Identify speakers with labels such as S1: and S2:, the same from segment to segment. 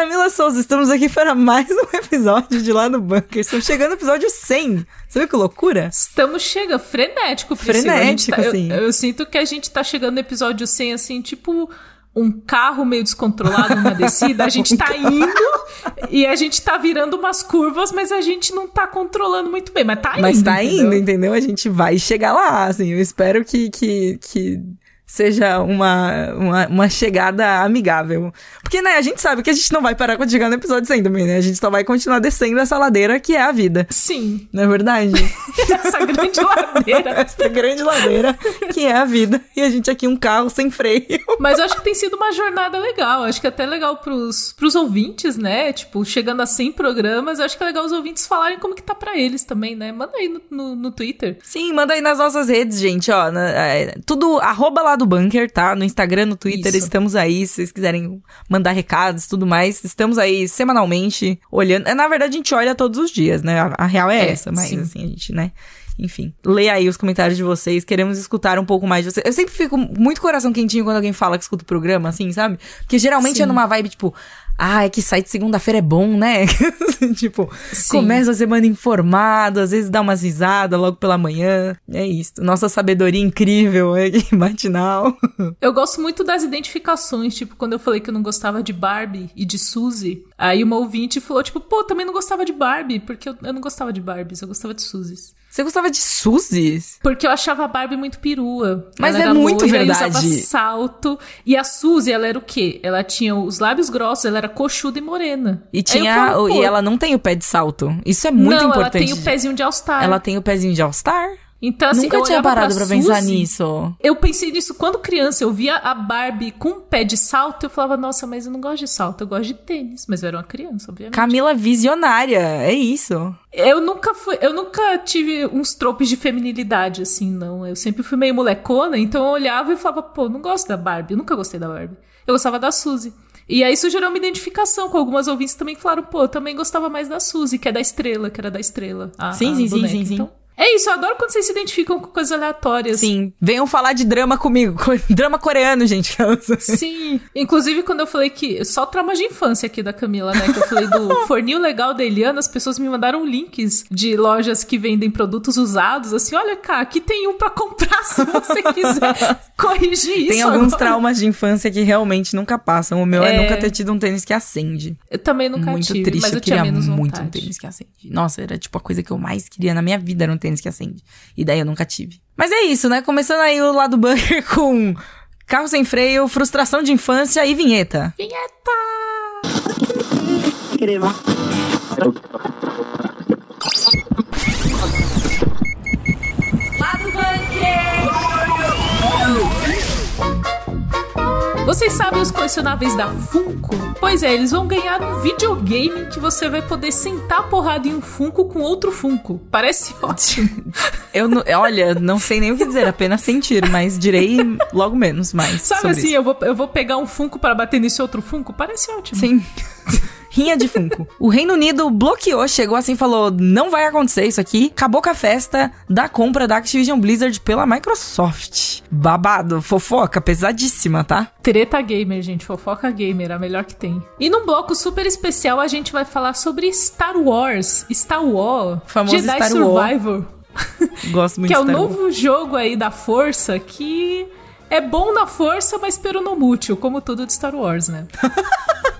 S1: Camila Souza, estamos aqui para mais um episódio de Lá no Bunker. Estamos chegando no episódio 100. Você viu que loucura?
S2: Estamos chegando, frenético, Priscila.
S1: Frenético,
S2: tá,
S1: assim.
S2: Eu, eu, sinto que a gente tá chegando no episódio 100, assim, tipo um carro meio descontrolado numa descida, a gente tá indo e a gente tá virando umas curvas, mas a gente não tá controlando muito bem, mas tá indo.
S1: Mas tá
S2: entendeu?
S1: indo, entendeu? A gente vai chegar lá, assim. Eu espero que, que, que seja uma, uma, uma, chegada amigável. Porque, né, a gente sabe que a gente não vai parar quando chegar no episódio 100 também, né? A gente só vai continuar descendo essa ladeira que é a vida.
S2: Sim.
S1: Não é verdade?
S2: essa grande ladeira.
S1: essa grande ladeira que é a vida. E a gente aqui um carro sem freio.
S2: Mas eu acho que tem sido uma jornada legal. Acho que é até legal pros, pros ouvintes, né? Tipo, chegando a 100 programas, eu acho que é legal os ouvintes falarem como que tá pra eles também, né? Manda aí no, no, no Twitter.
S1: Sim, manda aí nas nossas redes, gente, ó. Na, é, tudo, arroba do bunker, tá? No Instagram, no Twitter, Isso. estamos aí. Se vocês quiserem mandar recados tudo mais, estamos aí semanalmente olhando. Na verdade, a gente olha todos os dias, né? A, a real é, é, essa, mas sim. assim, a gente, né? Enfim, lê aí os comentários de vocês. Queremos escutar um pouco mais de vocês. Eu sempre fico muito coração quentinho quando alguém fala que escuta o programa, assim, sabe? Porque geralmente Sim. é numa vibe tipo, ah, é que sair de segunda-feira é bom, né? tipo, Sim. começa a semana informado, às vezes dá umas risadas logo pela manhã. É isso. Nossa sabedoria incrível é matinal.
S2: Eu gosto muito das identificações, tipo, quando eu falei que eu não gostava de Barbie e de Suzy, aí uma ouvinte falou, tipo, pô, também não gostava de Barbie, porque eu, eu não gostava de Barbies, eu gostava de Suzys.
S1: Você gostava de Suzys?
S2: Porque eu achava a Barbie muito perua.
S1: Mas ela é muito
S2: loira,
S1: verdade.
S2: usava salto. E a Suzy, ela era o quê? Ela tinha os lábios grossos, ela era coxuda e morena.
S1: E tinha. E ela não tem o pé de salto. Isso é muito
S2: não,
S1: importante.
S2: Ela tem o pezinho de All-Star.
S1: Ela tem o pezinho de All-Star?
S2: Então, assim,
S1: Nunca
S2: eu
S1: tinha parado
S2: pra,
S1: pra pensar nisso.
S2: Eu pensei nisso quando criança. Eu via a Barbie com um pé de salto. Eu falava, nossa, mas eu não gosto de salto, eu gosto de tênis. Mas eu era uma criança, obviamente.
S1: Camila visionária, é isso.
S2: Eu nunca fui, eu nunca tive uns tropes de feminilidade, assim, não. Eu sempre fui meio molecona, então eu olhava e falava, pô, não gosto da Barbie. Eu nunca gostei da Barbie. Eu gostava da Suzy. E aí isso gerou uma identificação com algumas ouvintes também que falaram, pô, eu também gostava mais da Suzy, que é da estrela, que era da estrela. A,
S1: sim,
S2: a
S1: sim,
S2: boneca.
S1: sim, sim,
S2: então,
S1: sim.
S2: É isso, eu adoro quando vocês se identificam com coisas aleatórias.
S1: Sim, venham falar de drama comigo. drama coreano, gente.
S2: Sim. Inclusive, quando eu falei que. Só traumas de infância aqui da Camila, né? Que eu falei do fornil legal da Eliana, as pessoas me mandaram links de lojas que vendem produtos usados. Assim, olha, cá, aqui tem um pra comprar se você quiser corrigir isso.
S1: Tem alguns
S2: agora.
S1: traumas de infância que realmente nunca passam. O meu é, é nunca ter tido um tênis que acende.
S2: Eu também nunca
S1: muito
S2: tive,
S1: triste.
S2: mas eu,
S1: eu queria muito
S2: vontade.
S1: um tênis que acende. Nossa, era tipo a coisa que eu mais queria na minha vida era um tênis que acende. E daí eu nunca tive. Mas é isso, né? Começando aí o lado bunker com carro sem freio, frustração de infância e vinheta.
S2: Vinheta! Lado bunker! Vocês sabem os colecionáveis da Funko? Pois é, eles vão ganhar um videogame que você vai poder sentar porrada em um Funko com outro Funko. Parece ótimo.
S1: Eu não, olha, não sei nem o que dizer, apenas sentir, mas direi logo menos mais.
S2: Sabe assim,
S1: isso.
S2: eu vou, eu vou pegar um Funko para bater nesse outro Funko? Parece ótimo.
S1: Sim. Rinha de Funko. O Reino Unido bloqueou, chegou assim e falou: não vai acontecer isso aqui. Acabou com a festa da compra da Activision Blizzard pela Microsoft. Babado, fofoca, pesadíssima, tá?
S2: Treta gamer, gente. Fofoca gamer, a melhor que tem. E num bloco super especial, a gente vai falar sobre Star Wars. Star Wars.
S1: Famoso
S2: Jedi
S1: Star
S2: Survivor.
S1: Gosto muito
S2: que é o novo jogo aí da Força que é bom na força, mas peronomútil, como tudo de Star Wars, né?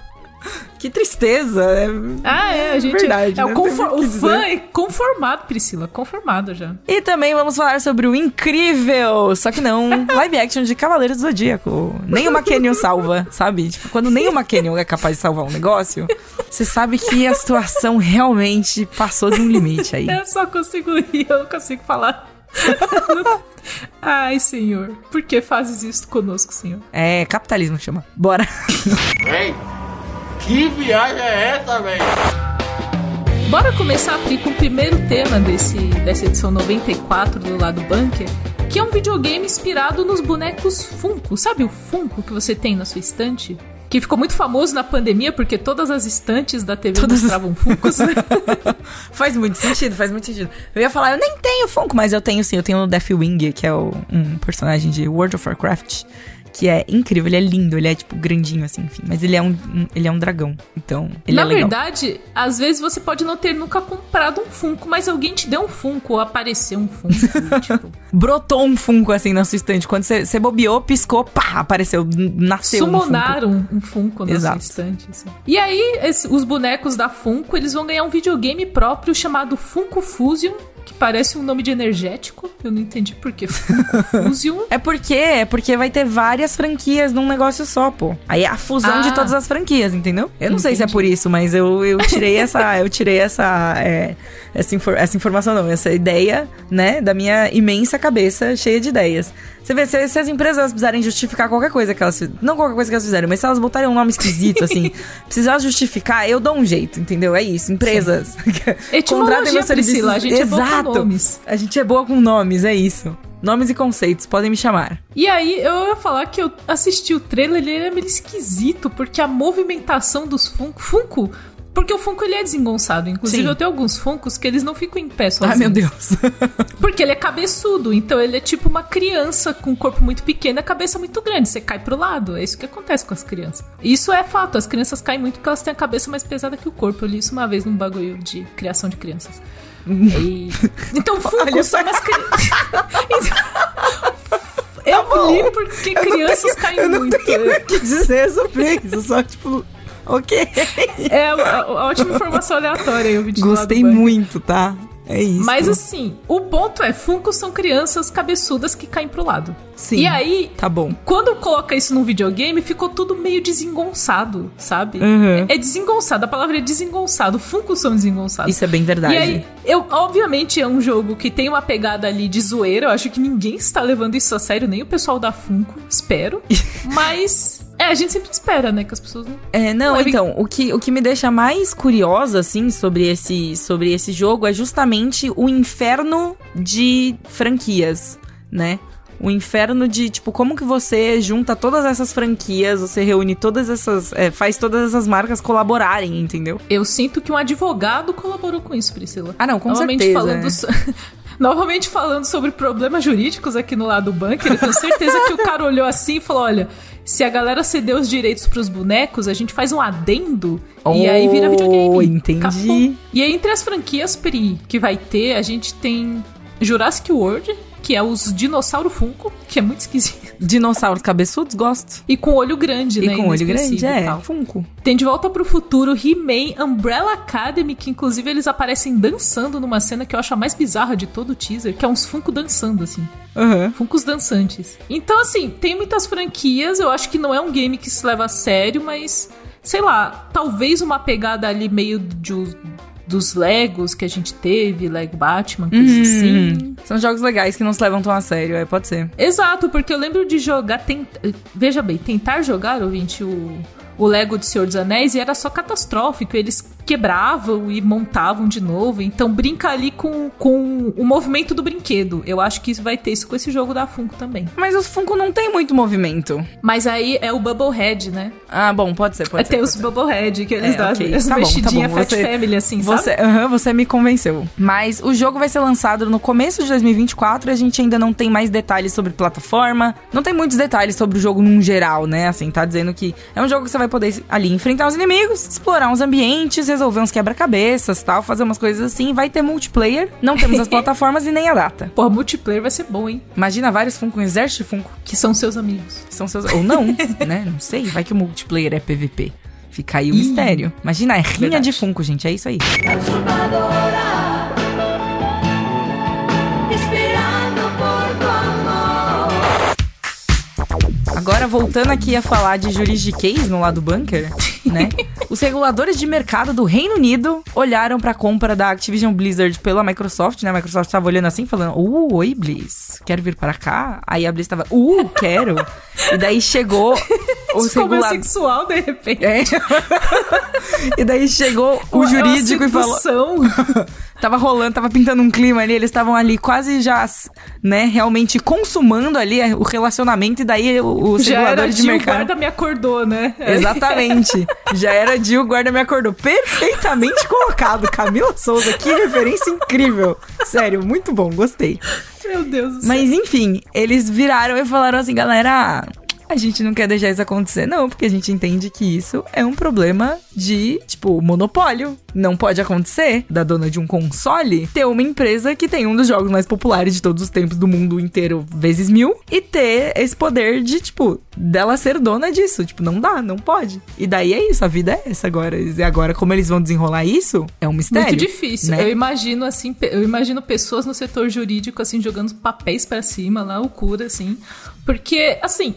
S1: Que tristeza. É...
S2: Ah, é, a gente
S1: Verdade,
S2: é
S1: né?
S2: o, fã é conformado, Priscila, conformado já.
S1: E também vamos falar sobre o incrível, só que não, live action de Cavaleiros do Zodíaco. Nem o McKennion salva, sabe? Tipo, quando nem o McKennion é capaz de salvar um negócio, você sabe que a situação realmente passou de um limite aí.
S2: Eu só consigo rir, eu não consigo falar. Ai, senhor, por que fazes isso conosco, senhor?
S1: É, capitalismo chama. Bora.
S3: Ei, que viagem é essa, velho?
S2: Bora começar Pri, com o primeiro tema desse, dessa edição 94 do Lado Bunker, que é um videogame inspirado nos bonecos Funko. Sabe o Funko que você tem na sua estante? Que ficou muito famoso na pandemia porque todas as estantes da TV
S1: Todas-
S2: mostravam Funkos.
S1: faz muito sentido, faz muito sentido. Eu ia falar, eu nem tenho Funko, mas eu tenho sim, eu tenho o Deathwing, que é o- um personagem de World of Warcraft. Que é incrível, ele é lindo, ele é tipo grandinho assim, enfim, mas ele é um, um- ele é um dragão. Então, ele
S2: Na
S1: é legal.
S2: verdade, às vezes você pode não ter nunca comprado um Funko, mas alguém te deu um Funko ou apareceu um Funko. tipo,
S1: Brotou um Funko assim na sua estante. Quando você, bobeou, piscou, pá, apareceu, nasceu um Funko.
S2: Sumonaram um Funko na
S1: Exato.
S2: sua estante. assim. E aí, esse- os bonecos da Funko, eles vão ganhar um videogame próprio chamado Funko Fusion, que parece um nome de energético. Eu não entendi por que Funko Fusion.
S1: É porque, é porque vai ter várias franquias num negócio só, pô. Aí é a fusão
S2: Ah.
S1: de todas as franquias, entendeu? Eu não sei se é
S2: Entendi.
S1: por isso, mas eu, eu tirei essa, eu tirei essa, é, essa, infor- essa informação não, essa ideia, né, da minha imensa cabeça cheia de ideias. Você vê, se, se as empresas elas precisarem justificar qualquer coisa que elas não qualquer coisa que elas fizeram, mas se elas botarem um nome esquisito, assim, precisar justificar, eu dou um jeito, entendeu? É isso, empresas.
S2: Etimologia, Priscila, a gente é boa com
S1: Exato.
S2: nomes.
S1: A gente é boa com nomes, é isso. Nomes e conceitos, podem me chamar.
S2: E aí, eu ia falar que eu assisti o trailer, ele era meio esquisito, porque a movimentação dos Funko... Funko... Porque o Funko, ele é desengonçado. Inclusive,
S1: Sim.
S2: eu tenho alguns Funkos que eles não ficam em pé sozinhos.
S1: Ai, meu Deus.
S2: Porque ele é cabeçudo, então ele é tipo uma criança com um corpo muito pequeno e a cabeça muito grande. Você cai pro lado. É isso que acontece com as crianças. Isso é fato. As crianças caem muito porque elas têm a cabeça mais pesada que o corpo. Eu li isso uma vez num bagulho de criação de crianças. E- Então, Funko são umas crianças. Eu li porque crianças caem muito.
S1: o que dizer sobre isso, só tipo, ok.
S2: É uma ótima informação aleatória. De lá do
S1: Gostei muito, tá? É isso.
S2: Mas assim, o ponto é, Funko são crianças cabeçudas que caem pro lado.
S1: Sim.
S2: E aí,
S1: Tá bom.
S2: quando coloca isso num videogame, ficou tudo meio desengonçado, sabe?
S1: Uhum.
S2: É desengonçado, a palavra é desengonçado. Funko são desengonçados.
S1: Isso é bem verdade.
S2: E aí, eu, obviamente é um jogo que tem uma pegada ali de zoeira. Eu acho que ninguém está levando isso a sério, nem o pessoal da Funko, espero. Mas. É, a gente sempre espera, né? Que as pessoas não.
S1: É, não,
S2: Ué,
S1: então, o que, o que me deixa mais curiosa, assim, sobre esse, sobre esse jogo é justamente o inferno de franquias, né? O inferno de, tipo, como que você junta todas essas franquias, você reúne todas essas. é, faz todas essas marcas colaborarem, entendeu?
S2: Eu sinto que um advogado colaborou com isso, Priscila.
S1: Ah, não, com
S2: Novamente
S1: certeza.
S2: falando
S1: é.
S2: so- Novamente falando sobre problemas jurídicos aqui no lado do bunker, eu tenho certeza que o cara olhou assim e falou: olha, se a galera ceder os direitos pros bonecos, a gente faz um adendo e aí vira
S1: Oh,
S2: videogame.
S1: entendi.
S2: Acabou. E aí, entre as franquias Pri que vai ter, a gente tem Jurassic World, que é os dinossauro Funko, que é muito esquisito.
S1: Dinossauros cabeçudos, gosto.
S2: E com olho grande, né?
S1: e com olho grande, é.
S2: tal.
S1: Funko.
S2: Tem De Volta pro Futuro, He-Man, Umbrella Academy, que inclusive eles aparecem dançando numa cena que eu acho a mais bizarra de todo o teaser, que é uns Funko dançando, assim.
S1: Aham.
S2: Funkos dançantes. Então, assim, tem muitas franquias, eu acho que não é um game que se leva a sério, mas, sei lá, talvez uma pegada ali meio de- dos Legos que a gente teve, Lego Batman, coisas
S1: Hum,
S2: assim.
S1: São jogos legais que não se levam tão a sério, é, pode ser.
S2: Exato, porque eu lembro de jogar. tent- Veja bem, tentar jogar, ouvinte, o, o Lego de Senhor dos Anéis e era só catastrófico. Eles quebravam e montavam de novo. Então brinca ali com, com o movimento do brinquedo. Eu acho que isso vai ter isso com esse jogo da Funko também.
S1: Mas os Funko não tem muito movimento.
S2: Mas aí é o Bubblehead, né?
S1: Ah, bom, pode ser, pode
S2: É
S1: ser.
S2: tem os
S1: ser.
S2: Bubblehead, que eles
S1: É,
S2: dão
S1: ok.
S2: as
S1: Tá tá
S2: mexidinhas
S1: bom.
S2: Fat
S1: Você-
S2: Family, assim, sabe?
S1: Você, aham, você me convenceu. Mas o jogo vai ser lançado no começo de 2024 e a gente ainda não tem mais detalhes sobre plataforma. Não tem muitos detalhes sobre o jogo num geral, né? Assim, tá dizendo que é um jogo que você vai poder ali enfrentar os inimigos, explorar uns ambientes, resolver uns quebra-cabeças tal, fazer umas coisas assim. Vai ter multiplayer. Não temos as plataformas e nem a data.
S2: Porra, multiplayer vai ser bom, hein?
S1: Imagina vários Funko, um exército de Funko.
S2: Que são seus amigos.
S1: São seus. Ou não, né? Não sei. Vai que o multiplayer é PVP. Fica aí o mistério. Imagina, é rinha
S2: Verdade.
S1: de Funko, gente. É isso aí.
S4: transformadora,
S1: Agora, voltando aqui a falar de juridiquês no lado bunker, né? Os reguladores de mercado do Reino Unido olharam pra compra da Activision Blizzard pela Microsoft, né? A Microsoft tava olhando assim, falando: Uh, oi, Blizz, quero vir para cá? Aí a Blizz tava: Uh, quero. e daí chegou
S2: meio
S1: reguladores.
S2: sexual, de repente.
S1: É. e daí chegou o jurídico e falou. Tava rolando, tava pintando um clima ali, eles estavam ali quase já, né, realmente consumando ali o relacionamento e daí o- os
S2: Já era
S1: reguladores de
S2: Jill,
S1: mercado.
S2: guarda me acordou, né?
S1: Exatamente. Já era Jill, guarda me acordou. Perfeitamente colocado. Camila Souza, que referência incrível. Sério, muito bom, gostei.
S2: Meu Deus do céu.
S1: Mas enfim, eles viraram e falaram assim, galera. A gente não quer deixar isso acontecer, não, porque a gente entende que isso é um problema de, tipo, monopólio. Não pode acontecer da dona de um console ter uma empresa que tem um dos jogos mais populares de todos os tempos do mundo inteiro, vezes mil, e ter esse poder de, tipo, dela ser dona disso. Tipo, não dá, não pode. E daí é isso, a vida é essa agora. E agora, como eles vão desenrolar isso, é um mistério.
S2: Muito difícil.
S1: né?
S2: Eu imagino assim, eu imagino pessoas no setor jurídico assim jogando papéis pra cima, lá loucura assim, porque assim,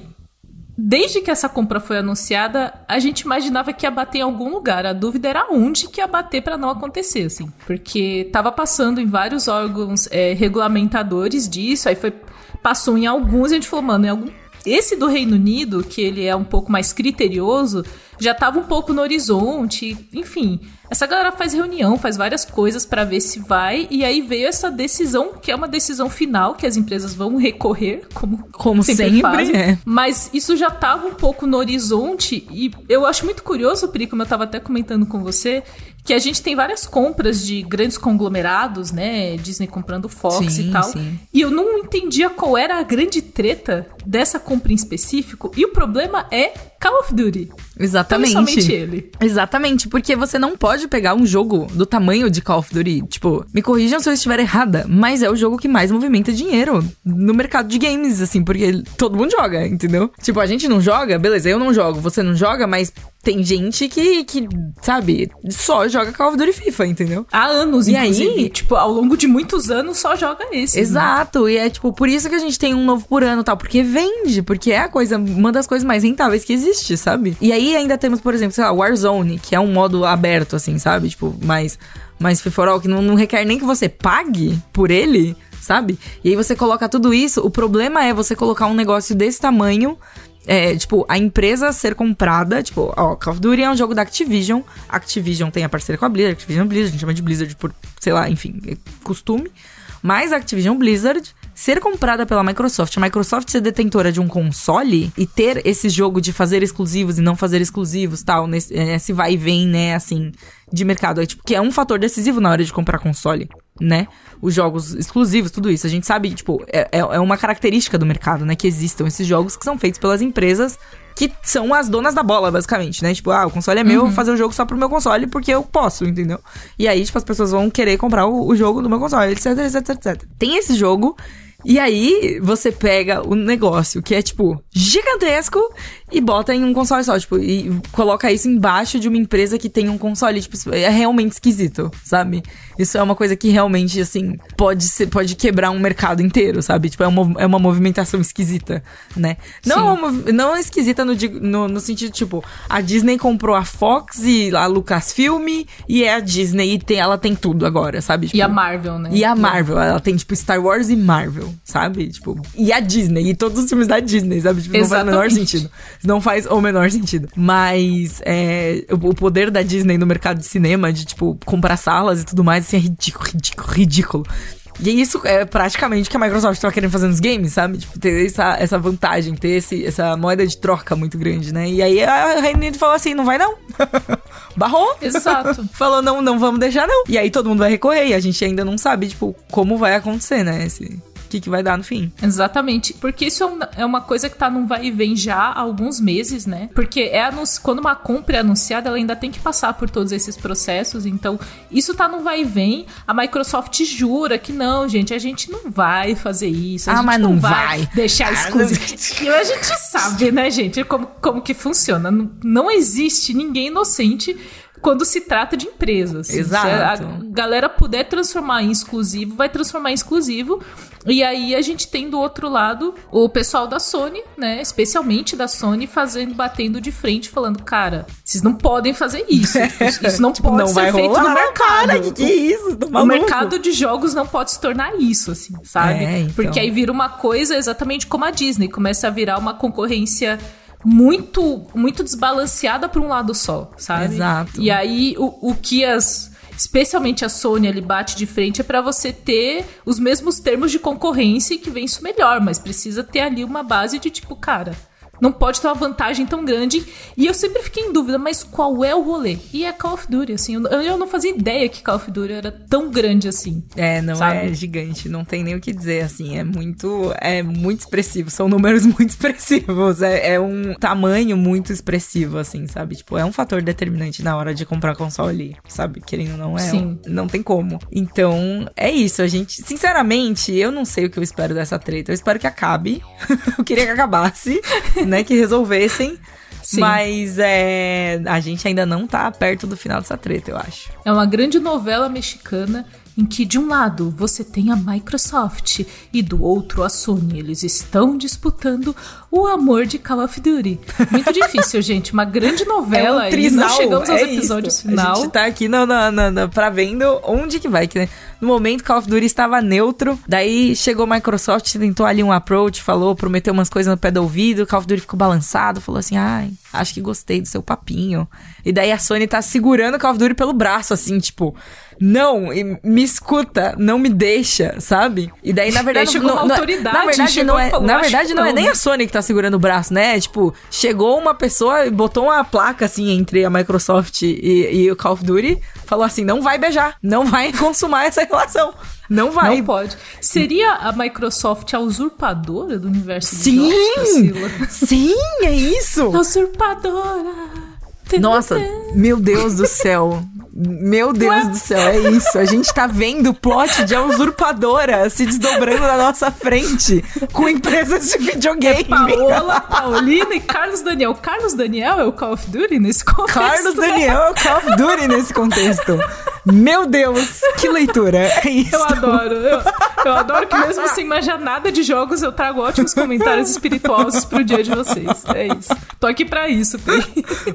S2: desde que essa compra foi anunciada, a gente imaginava que ia bater em algum lugar. A dúvida era onde que ia bater pra não acontecer, assim, porque tava passando em vários órgãos é, regulamentadores disso, aí foi passou em alguns e a gente falou, mano, em algum esse do Reino Unido, que ele é um pouco mais criterioso, já tava um pouco no horizonte, enfim. Essa galera faz reunião, faz várias coisas pra ver se vai, e aí veio essa decisão, que é uma decisão final, que as empresas vão recorrer, como,
S1: Como sempre,
S2: fazem.
S1: é.
S2: Mas isso já tava um pouco no horizonte, e eu acho muito curioso, Pri, como eu tava até comentando com você, que a gente tem várias compras de grandes conglomerados, né? Disney comprando Fox
S1: Sim,
S2: e tal.
S1: sim.
S2: E eu não entendia qual era a grande treta dessa compra em específico. E o problema é Call of Duty.
S1: Exatamente.
S2: somente ele.
S1: Exatamente, porque você não pode pegar um jogo do tamanho de Call of Duty. Tipo, me corrijam se eu estiver errada, mas é o jogo que mais movimenta dinheiro no mercado de games, assim, porque todo mundo joga, entendeu? Tipo, a gente não joga, beleza, eu não jogo, você não joga, mas tem gente que, que sabe, só joga Call of Duty FIFA, entendeu?
S2: Há anos,
S1: E
S2: inclusive.
S1: aí?
S2: Tipo, ao longo de muitos anos só joga esse. né?
S1: Exato, e é tipo, por isso que a gente tem um novo por ano e tal, porque vende, porque é a coisa, uma das coisas mais rentáveis que existe, sabe? E aí ainda temos, por exemplo, sei lá, Warzone, que é um modo aberto, assim, sabe? Tipo, mais, mais free for all, que não, não requer nem que você pague por ele, sabe? E aí você coloca tudo isso, o problema é você colocar um negócio desse tamanho. É, tipo, a empresa ser comprada, tipo, ó, Call of Duty é um jogo da Activision. Activision tem a parceria com a Blizzard, Activision Blizzard, a gente chama de Blizzard por, sei lá, enfim, é costume. Mas a Activision Blizzard ser comprada pela Microsoft, a Microsoft ser detentora de um console e ter esse jogo de fazer exclusivos e não fazer exclusivos, tal, nesse, esse vai e vem, né, assim, de mercado, é, tipo, que é um fator decisivo na hora de comprar console, né? Os jogos exclusivos, tudo isso. A gente sabe, tipo, é, é é uma característica do mercado, né, que existam esses jogos que são feitos pelas empresas que são as donas da bola, basicamente, né? Tipo, ah, o console é meu, eu vou fazer o jogo só pro meu console porque eu posso, entendeu? E aí, tipo, as pessoas vão querer comprar o, o jogo do meu console, etc, etc, etc. Tem esse jogo. E aí, você pega o negócio que é, tipo, gigantesco e bota em um console só, tipo, e coloca isso embaixo de uma empresa que tem um console, tipo, é realmente esquisito, sabe? Isso é uma coisa que realmente, assim, pode ser, pode quebrar um mercado inteiro, sabe? Tipo, é uma, é uma movimentação esquisita, né? Não, é uma, não é esquisita no, no, no sentido, tipo, a Disney comprou a Fox e a Lucasfilm e é a Disney e tem, ela tem tudo agora, sabe?
S2: E a
S1: Tipo,
S2: Marvel, né?
S1: e a Marvel, ela tem, tipo, Star Wars e Marvel, sabe? Tipo, e a Disney, e todos os filmes da Disney, sabe? Tipo, não faz o menor sentido. Não faz o menor sentido. Mas é, o, poder da Disney no mercado de cinema, de, tipo, comprar salas e tudo mais, assim, é ridículo, ridículo, ridículo. E isso é praticamente o que a Microsoft tava querendo fazer nos games, sabe? Tipo, ter essa, essa vantagem, ter esse, essa moeda de troca muito grande, né? E aí a Reino Unido falou assim, não vai não. Barrou.
S2: Exato.
S1: Falou, não, não vamos deixar, não. E aí todo mundo vai recorrer e a gente ainda não sabe, tipo, como vai acontecer, né? Esse, que, que vai dar no fim.
S2: Exatamente. Porque isso é, é uma coisa que tá num vai e vem já há alguns meses, né? Porque é quando uma compra é anunciada, ela ainda tem que passar por todos esses processos. Então, isso tá num vai e vem. A Microsoft jura que não, gente, a gente não vai fazer isso. A
S1: Ah,
S2: gente
S1: mas
S2: não,
S1: não
S2: vai,
S1: vai.
S2: deixar
S1: Ah,
S2: exclusivo. E a gente sabe, né, gente, como, como que funciona. Não, não existe ninguém inocente quando se trata de empresas. assim.
S1: Exato.
S2: Se a galera puder transformar em exclusivo, vai transformar em exclusivo. E aí a gente tem do outro lado o pessoal da Sony, né? Especialmente da Sony, fazendo, batendo de frente, falando, cara, vocês não podem fazer isso. Isso, isso não
S1: Tipo,
S2: pode
S1: não
S2: ser feito
S1: rolar,
S2: no mercado.
S1: cara, que que é isso? Tá
S2: O
S1: maluco?
S2: mercado de jogos não pode se tornar isso, assim, sabe?
S1: É, então.
S2: Porque aí vira uma coisa exatamente como a Disney, começa a virar uma concorrência muito muito desbalanceada para um lado só, sabe?
S1: Exato.
S2: E aí o, o que as especialmente a Sony ele bate de frente é para você ter os mesmos termos de concorrência e que vence o melhor, mas precisa ter ali uma base de tipo, cara, não pode ter uma vantagem tão grande. E eu sempre fiquei em dúvida, mas qual é o rolê? E é Call of Duty, assim. Eu, eu não fazia ideia que Call of Duty era tão grande assim.
S1: É, não
S2: Sabe?
S1: é gigante, não tem nem o que dizer, assim, é muito, é muito expressivo, são números muito expressivos, é, é um tamanho muito expressivo, assim, sabe? Tipo, é um fator determinante na hora de comprar console, sabe? Querendo ou não, é,
S2: Sim.
S1: não tem como. Então, é isso, a gente, sinceramente, eu não sei o que eu espero dessa treta, eu espero que acabe, eu queria que acabasse, né, que resolvessem,
S2: Sim.
S1: mas é, a gente ainda não tá perto do final dessa treta, eu acho.
S2: É uma grande novela mexicana em que de um lado você tem a Microsoft e do outro a Sony. Eles estão disputando o amor de Call of Duty. Muito difícil, gente. Uma grande novela
S1: é um
S2: e
S1: trisal,
S2: não chegamos aos
S1: é
S2: episódios
S1: isso.
S2: final.
S1: A gente tá aqui na, na, na, na- pra vendo onde que vai. Que, né? No momento, Call of Duty estava neutro. Daí chegou a Microsoft, tentou ali um approach, falou, prometeu umas coisas no pé do ouvido. Call of Duty ficou balançado, falou assim: ai, acho que gostei do seu papinho. E daí a Sony tá segurando o Call of Duty pelo braço, assim, tipo. Não, e me escuta, não me deixa, sabe? E daí, na verdade, não- não-
S2: autoridade,
S1: na verdade,
S2: chegou
S1: não
S2: e
S1: é,
S2: falou,
S1: na
S2: "Acho
S1: verdade
S2: que
S1: não é
S2: não,
S1: nem
S2: né?"
S1: a Sony que tá segurando o braço, né? Tipo, chegou uma pessoa e botou uma placa assim entre a Microsoft e, e o Call of Duty, falou assim: não vai beijar, não vai consumar essa relação. Não vai.
S2: Não pode. Seria a Microsoft a usurpadora do universo
S1: Sim!
S2: jogos?
S1: Sim, é isso!
S2: A usurpadora!
S1: Nossa, meu Deus do céu. Meu Deus do céu, é isso. A gente tá vendo o plot de a usurpadora se desdobrando na nossa frente com empresas de videogame.
S2: Paola, Paulina e Carlos Daniel. Carlos Daniel é o Call of Duty nesse contexto?
S1: Carlos Daniel é o Call of Duty nesse contexto. Meu Deus, que leitura. É isso.
S2: Eu adoro. Eu, eu adoro que mesmo sem manjar nada de jogos, eu trago ótimos comentários espirituosos pro dia de vocês. É isso. Tô aqui pra isso, Pri.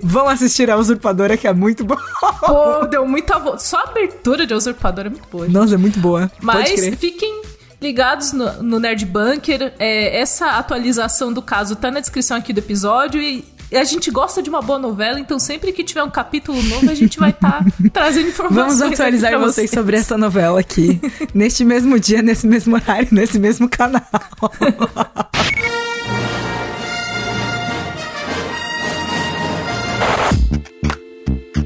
S1: Vão assistir a Usurpadora, que é muito boa.
S2: Pô, deu muita voz. Só a abertura de Usurpador é muito boa.
S1: Nossa, é muito boa.
S2: Mas fiquem ligados no, no Nerd Bunker. É, essa atualização do caso tá na descrição aqui do episódio e a gente gosta de uma boa novela, então sempre que tiver um capítulo novo, a gente vai estar trazendo informações.
S1: Vamos atualizar
S2: pra
S1: vocês sobre essa novela aqui. neste mesmo dia, nesse mesmo horário, nesse mesmo canal.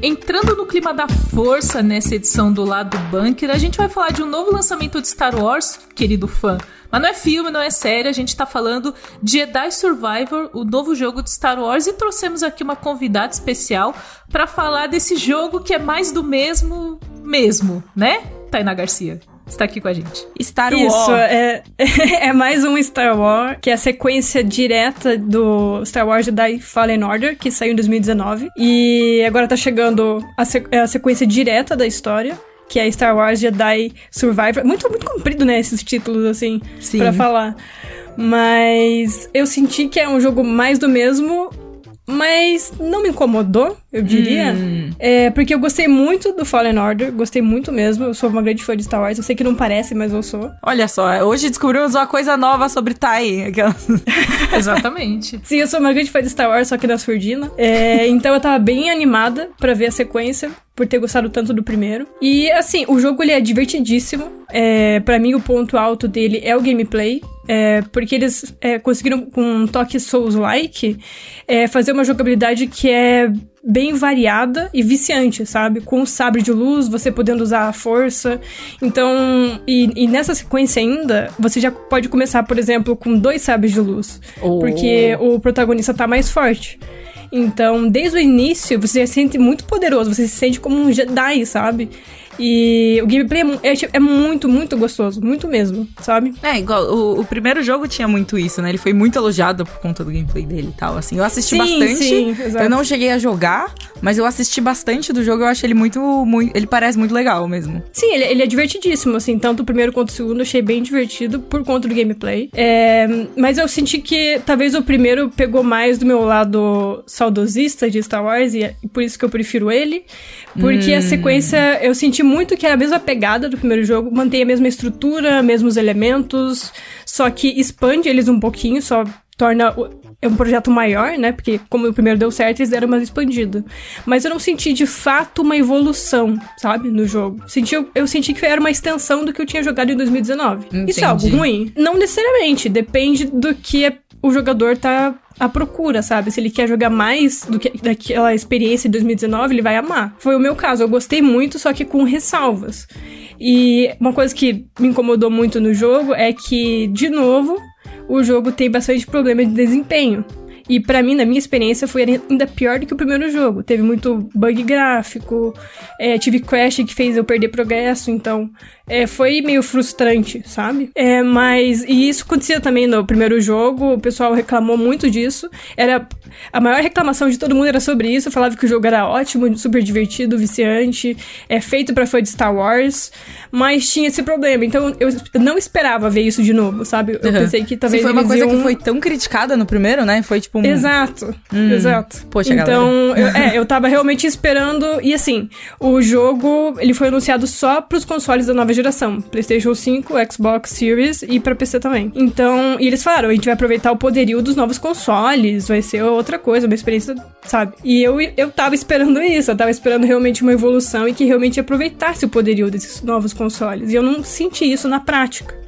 S2: Entrando no clima da força nessa edição do lado do bunker, a gente vai falar de um novo lançamento de Star Wars, querido fã. Mas não é filme, não é série, a gente tá falando de Jedi Survivor, o novo jogo de Star Wars, e trouxemos aqui uma convidada especial pra falar desse jogo que é mais do mesmo, mesmo, né? Tainá Garcia está aqui com a gente.
S1: Star
S5: Isso,
S1: Wars.
S5: é, é mais um Star Wars, que é a sequência direta do Star Wars Jedi Fallen Order, que saiu em 2019. E agora tá chegando a, se- a sequência direta da história, que é Star Wars Jedi Survivor. Muito, muito comprido, né, esses títulos, assim,
S1: Sim.
S5: pra falar. Mas eu senti que é um jogo mais do mesmo, mas não me incomodou, eu diria. É, porque eu gostei muito do Fallen Order, gostei muito mesmo. Eu sou uma grande fã de Star Wars. Eu sei que não parece, mas eu sou.
S1: Olha só, hoje descobrimos uma coisa nova sobre Tai.
S2: Exatamente.
S5: Sim, eu sou uma grande fã de Star Wars, só que da surdina. É, então eu tava bem animada pra ver a sequência, por ter gostado tanto do primeiro. E assim, o jogo ele é divertidíssimo. É, para mim, o ponto alto dele é o gameplay. É, porque eles é, conseguiram, com um toque Souls-like, é, fazer uma jogabilidade que é bem variada e viciante, sabe? Com o sabre de luz, você podendo usar a força. Então, e, e nessa sequência ainda, você já pode começar, por exemplo, com dois sabres de luz.
S1: Oh.
S5: Porque o protagonista tá mais forte. Então, desde o início, você se sente muito poderoso, você se sente como um Jedi, sabe? E o gameplay é é, é muito, muito gostoso, muito mesmo, sabe?
S1: É, igual, o, o primeiro jogo tinha muito isso, né? Ele foi muito elogiado por conta do gameplay dele e tal, assim. Eu assisti
S5: Sim,
S1: bastante.
S5: sim,
S1: eu não cheguei a jogar, mas eu assisti bastante do jogo. Eu acho ele muito, muito... Ele parece muito legal mesmo.
S5: Sim, ele, ele é divertidíssimo, assim, tanto o primeiro quanto o segundo, eu achei bem divertido por conta do gameplay. É, mas eu senti que talvez o primeiro pegou mais do meu lado saudosista de Star Wars, e é por isso que eu prefiro ele. Porque a sequência, eu senti muito que era a mesma pegada do primeiro jogo, mantém a mesma estrutura, mesmos elementos, só que expande eles um pouquinho, só torna o- é um projeto maior, né? Porque como o primeiro deu certo, eles deram uma expandida. Mas eu não senti de fato uma evolução, sabe, no jogo. Senti, eu, senti que era uma extensão do que eu tinha jogado em 2019. Isso é algo
S1: Entendi.
S5: ruim? Não necessariamente, depende do que é o jogador tá à procura, sabe? Se ele quer jogar mais do que daquela experiência de 2019, ele vai amar. Foi o meu caso, eu gostei muito, só que com ressalvas. E uma coisa que me incomodou muito no jogo é que, de novo, o jogo tem bastante problema de desempenho. E pra mim, na minha experiência, foi ainda pior do que o primeiro jogo. Teve muito bug gráfico, é, tive crash que fez eu perder progresso, então é, foi meio frustrante, sabe? É, mas. E isso acontecia também no primeiro jogo, o pessoal reclamou muito disso. Era. A maior reclamação de todo mundo era sobre isso. Falava que o jogo era ótimo, super divertido, viciante, é feito pra fã de Star Wars, mas tinha esse problema. Então eu não esperava ver isso de novo, sabe? Eu
S1: Uhum.
S5: pensei que talvez
S1: Se foi uma coisa
S5: iam...
S1: que foi tão criticada no primeiro, né? Foi tipo um.
S5: Exato, exato.
S1: Poxa,
S5: então, eu, é, eu tava realmente esperando. E assim, o jogo ele foi anunciado só pros consoles da nova geração: PlayStation 5, Xbox Series e pra PC também. Então, e eles falaram: a gente vai aproveitar o poderio dos novos consoles, vai ser outra coisa, uma experiência, sabe? E eu, eu tava esperando isso, eu tava esperando realmente uma evolução e que realmente aproveitasse o poderio desses novos consoles. E eu não senti isso na prática.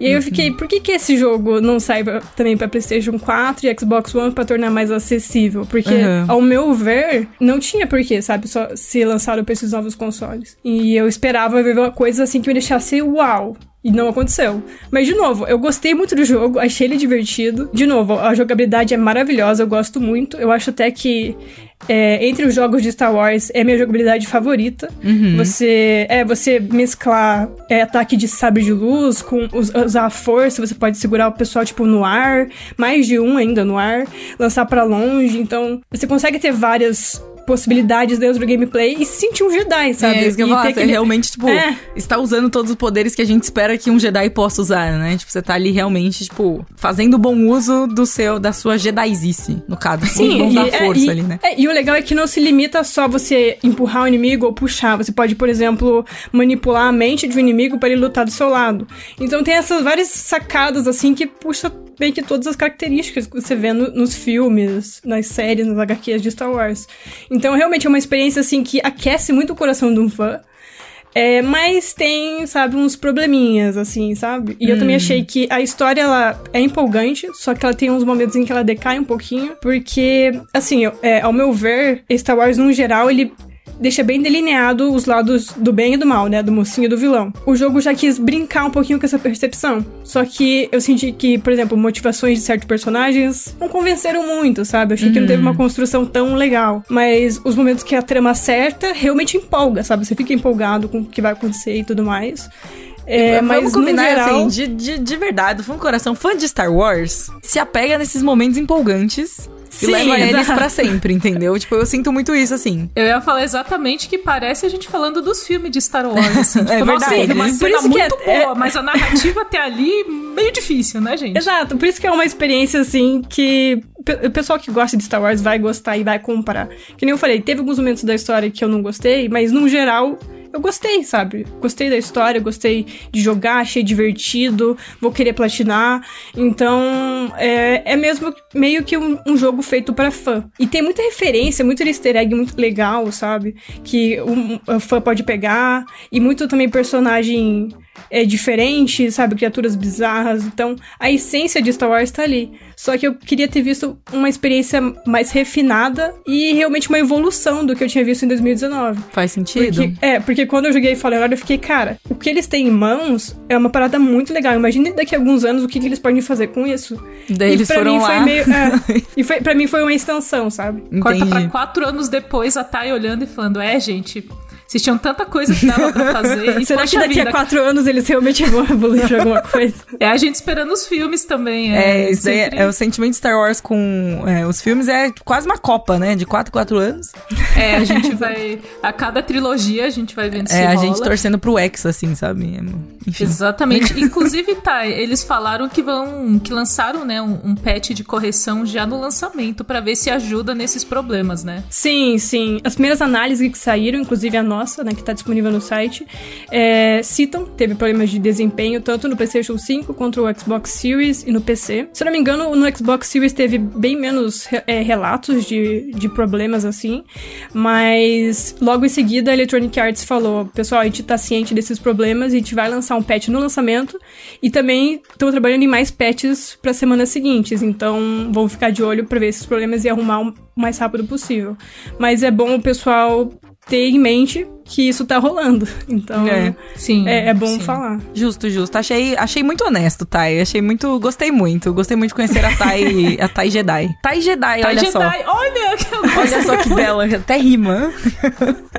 S5: E aí eu fiquei, por que que esse jogo não sai pra- também pra PlayStation 4 e Xbox One pra tornar mais acessível? Porque,
S1: Uhum.
S5: ao meu ver, não tinha porquê, sabe, só se lançaram pra esses novos consoles. E eu esperava ver uma coisa assim que me deixasse uau. E não aconteceu. Mas, de novo, eu gostei muito do jogo, achei ele divertido. De novo, a jogabilidade é maravilhosa, eu gosto muito. Eu acho até que é, entre os jogos de Star Wars é minha jogabilidade favorita. Você é você mesclar é, ataque de sabre de luz com us- usar a força, você pode segurar o pessoal tipo no ar, mais de um ainda no ar, lançar pra longe. Então, você consegue ter várias possibilidades dentro do gameplay e se sentir um Jedi, sabe?
S1: É isso que eu falar,
S5: aquele-
S1: realmente, tipo,
S5: É.
S1: está usando todos os poderes que a gente espera que um Jedi possa usar, né? Tipo, você tá ali realmente, tipo, fazendo bom uso do seu, da sua Jedizice, no caso.
S5: Sim, e,
S1: da
S5: é,
S1: força
S5: e-
S1: ali, né?
S5: é, e o legal é que não se limita só você empurrar o inimigo ou puxar. Você pode, por exemplo, manipular a mente de um inimigo para ele lutar do seu lado. Então tem essas várias sacadas assim que puxa meio que todas as características que você vê no- nos filmes, nas séries, nas HQs de Star Wars. Então realmente é uma experiência assim que aquece muito o coração de um fã. É, mas tem, sabe, uns probleminhas, assim, sabe? E eu também achei que a história, ela é empolgante, só que ela tem uns momentos em que ela decai um pouquinho, porque, assim, eu- é, ao meu ver, Star Wars, no geral, ele deixa bem delineado os lados do bem e do mal, né? Do mocinho e do vilão. O jogo já quis brincar um pouquinho com essa percepção. Só que eu senti que, por exemplo, motivações de certos personagens não convenceram muito, sabe? Eu achei que não teve uma construção tão legal. Mas os momentos que a trama acerta realmente empolga, sabe? Você fica empolgado com o que vai acontecer e tudo mais. É, mas
S1: Vamos
S5: no
S1: combinar,
S5: geral,
S1: assim, de, de, de verdade, do fundo do coração, fã de Star Wars, se apega nesses momentos empolgantes
S5: Sim,
S1: e leva eles
S5: exato.
S1: pra sempre, entendeu? Tipo, eu sinto muito isso, assim.
S2: Eu ia falar exatamente que parece a gente falando dos filmes de Star Wars, assim. Tipo,
S1: É
S2: nossa,
S1: verdade.
S2: teve uma
S1: Por
S5: isso que
S2: muito
S5: é-
S2: boa, mas a narrativa até ali, meio difícil, né, gente?
S5: Exato, por isso que é uma experiência assim que o pessoal que gosta de Star Wars vai gostar e vai comprar. Que nem eu falei, teve alguns momentos da história que eu não gostei, mas no geral eu gostei, sabe? Gostei da história, gostei de jogar, achei divertido, vou querer platinar. Então, é, é mesmo meio que um, um jogo feito pra fã. E tem muita referência, muito easter egg muito legal, sabe? Que um, o fã pode pegar. E muito também personagem é diferente, sabe? Criaturas bizarras. Então, a essência de Star Wars tá ali. Só que eu queria ter visto uma experiência mais refinada e realmente uma evolução do que eu tinha visto em 2019.
S1: Faz sentido.
S5: Porque, é, porque quando eu joguei Fallen Order, eu fiquei, cara, o que eles têm em mãos é uma parada muito legal. Imagine daqui a alguns anos o que, que eles podem fazer com isso.
S1: Daí
S5: e
S1: eles
S5: pra
S1: foram
S5: mim
S1: lá.
S5: foi meio. é, e foi, pra mim foi uma extensão, sabe?
S2: Corta pra
S1: Entendi.
S2: quatro anos depois a Thay olhando e falando: É, gente, vocês tinham tanta coisa que dava pra fazer. E,
S5: Será que daqui a
S2: vida,
S5: quatro anos eles realmente vão evoluir alguma coisa?
S2: É a gente esperando os filmes também.
S1: É,
S2: É,
S1: isso daí
S2: sempre-
S1: é o sentimento de Star Wars com é, os filmes é quase uma copa, né? De 4 4 anos.
S2: é, a gente vai. A cada trilogia a gente vai vendo se
S1: É, a
S2: rola.
S1: gente torcendo pro X, assim, sabe? É, Enfim.
S2: Exatamente. Inclusive, tá, eles falaram que vão. que lançaram, né, um, um patch de correção já no lançamento pra ver se ajuda nesses problemas, né?
S5: Sim, sim. As primeiras análises que saíram, inclusive a nossa, né, que tá disponível no site, é, citam, teve problemas de desempenho tanto no PlayStation 5 quanto no Xbox Series e no PC. Se eu não me engano, no Xbox Series teve bem menos é, relatos de, de problemas assim, Mas logo em seguida a Electronic Arts falou: pessoal, a gente tá ciente desses problemas, a gente vai lançar um patch no lançamento e também estamos trabalhando em mais patches para semanas seguintes. Então vamos ficar de olho para ver esses problemas e arrumar o mais rápido possível. Mas é bom o pessoal ter em mente que isso tá rolando. Então,
S1: É.
S2: Sim.
S5: é, é bom
S2: sim.
S5: falar.
S1: Justo, justo. Achei, achei muito honesto, Tai. Achei muito. Gostei muito. Gostei muito de conhecer a Tai, a Tai Jedi. Tai Jedi,
S2: Tá
S1: olha
S2: Jedi,
S1: só.
S2: olha, que
S1: Olha só que bela. Até rima.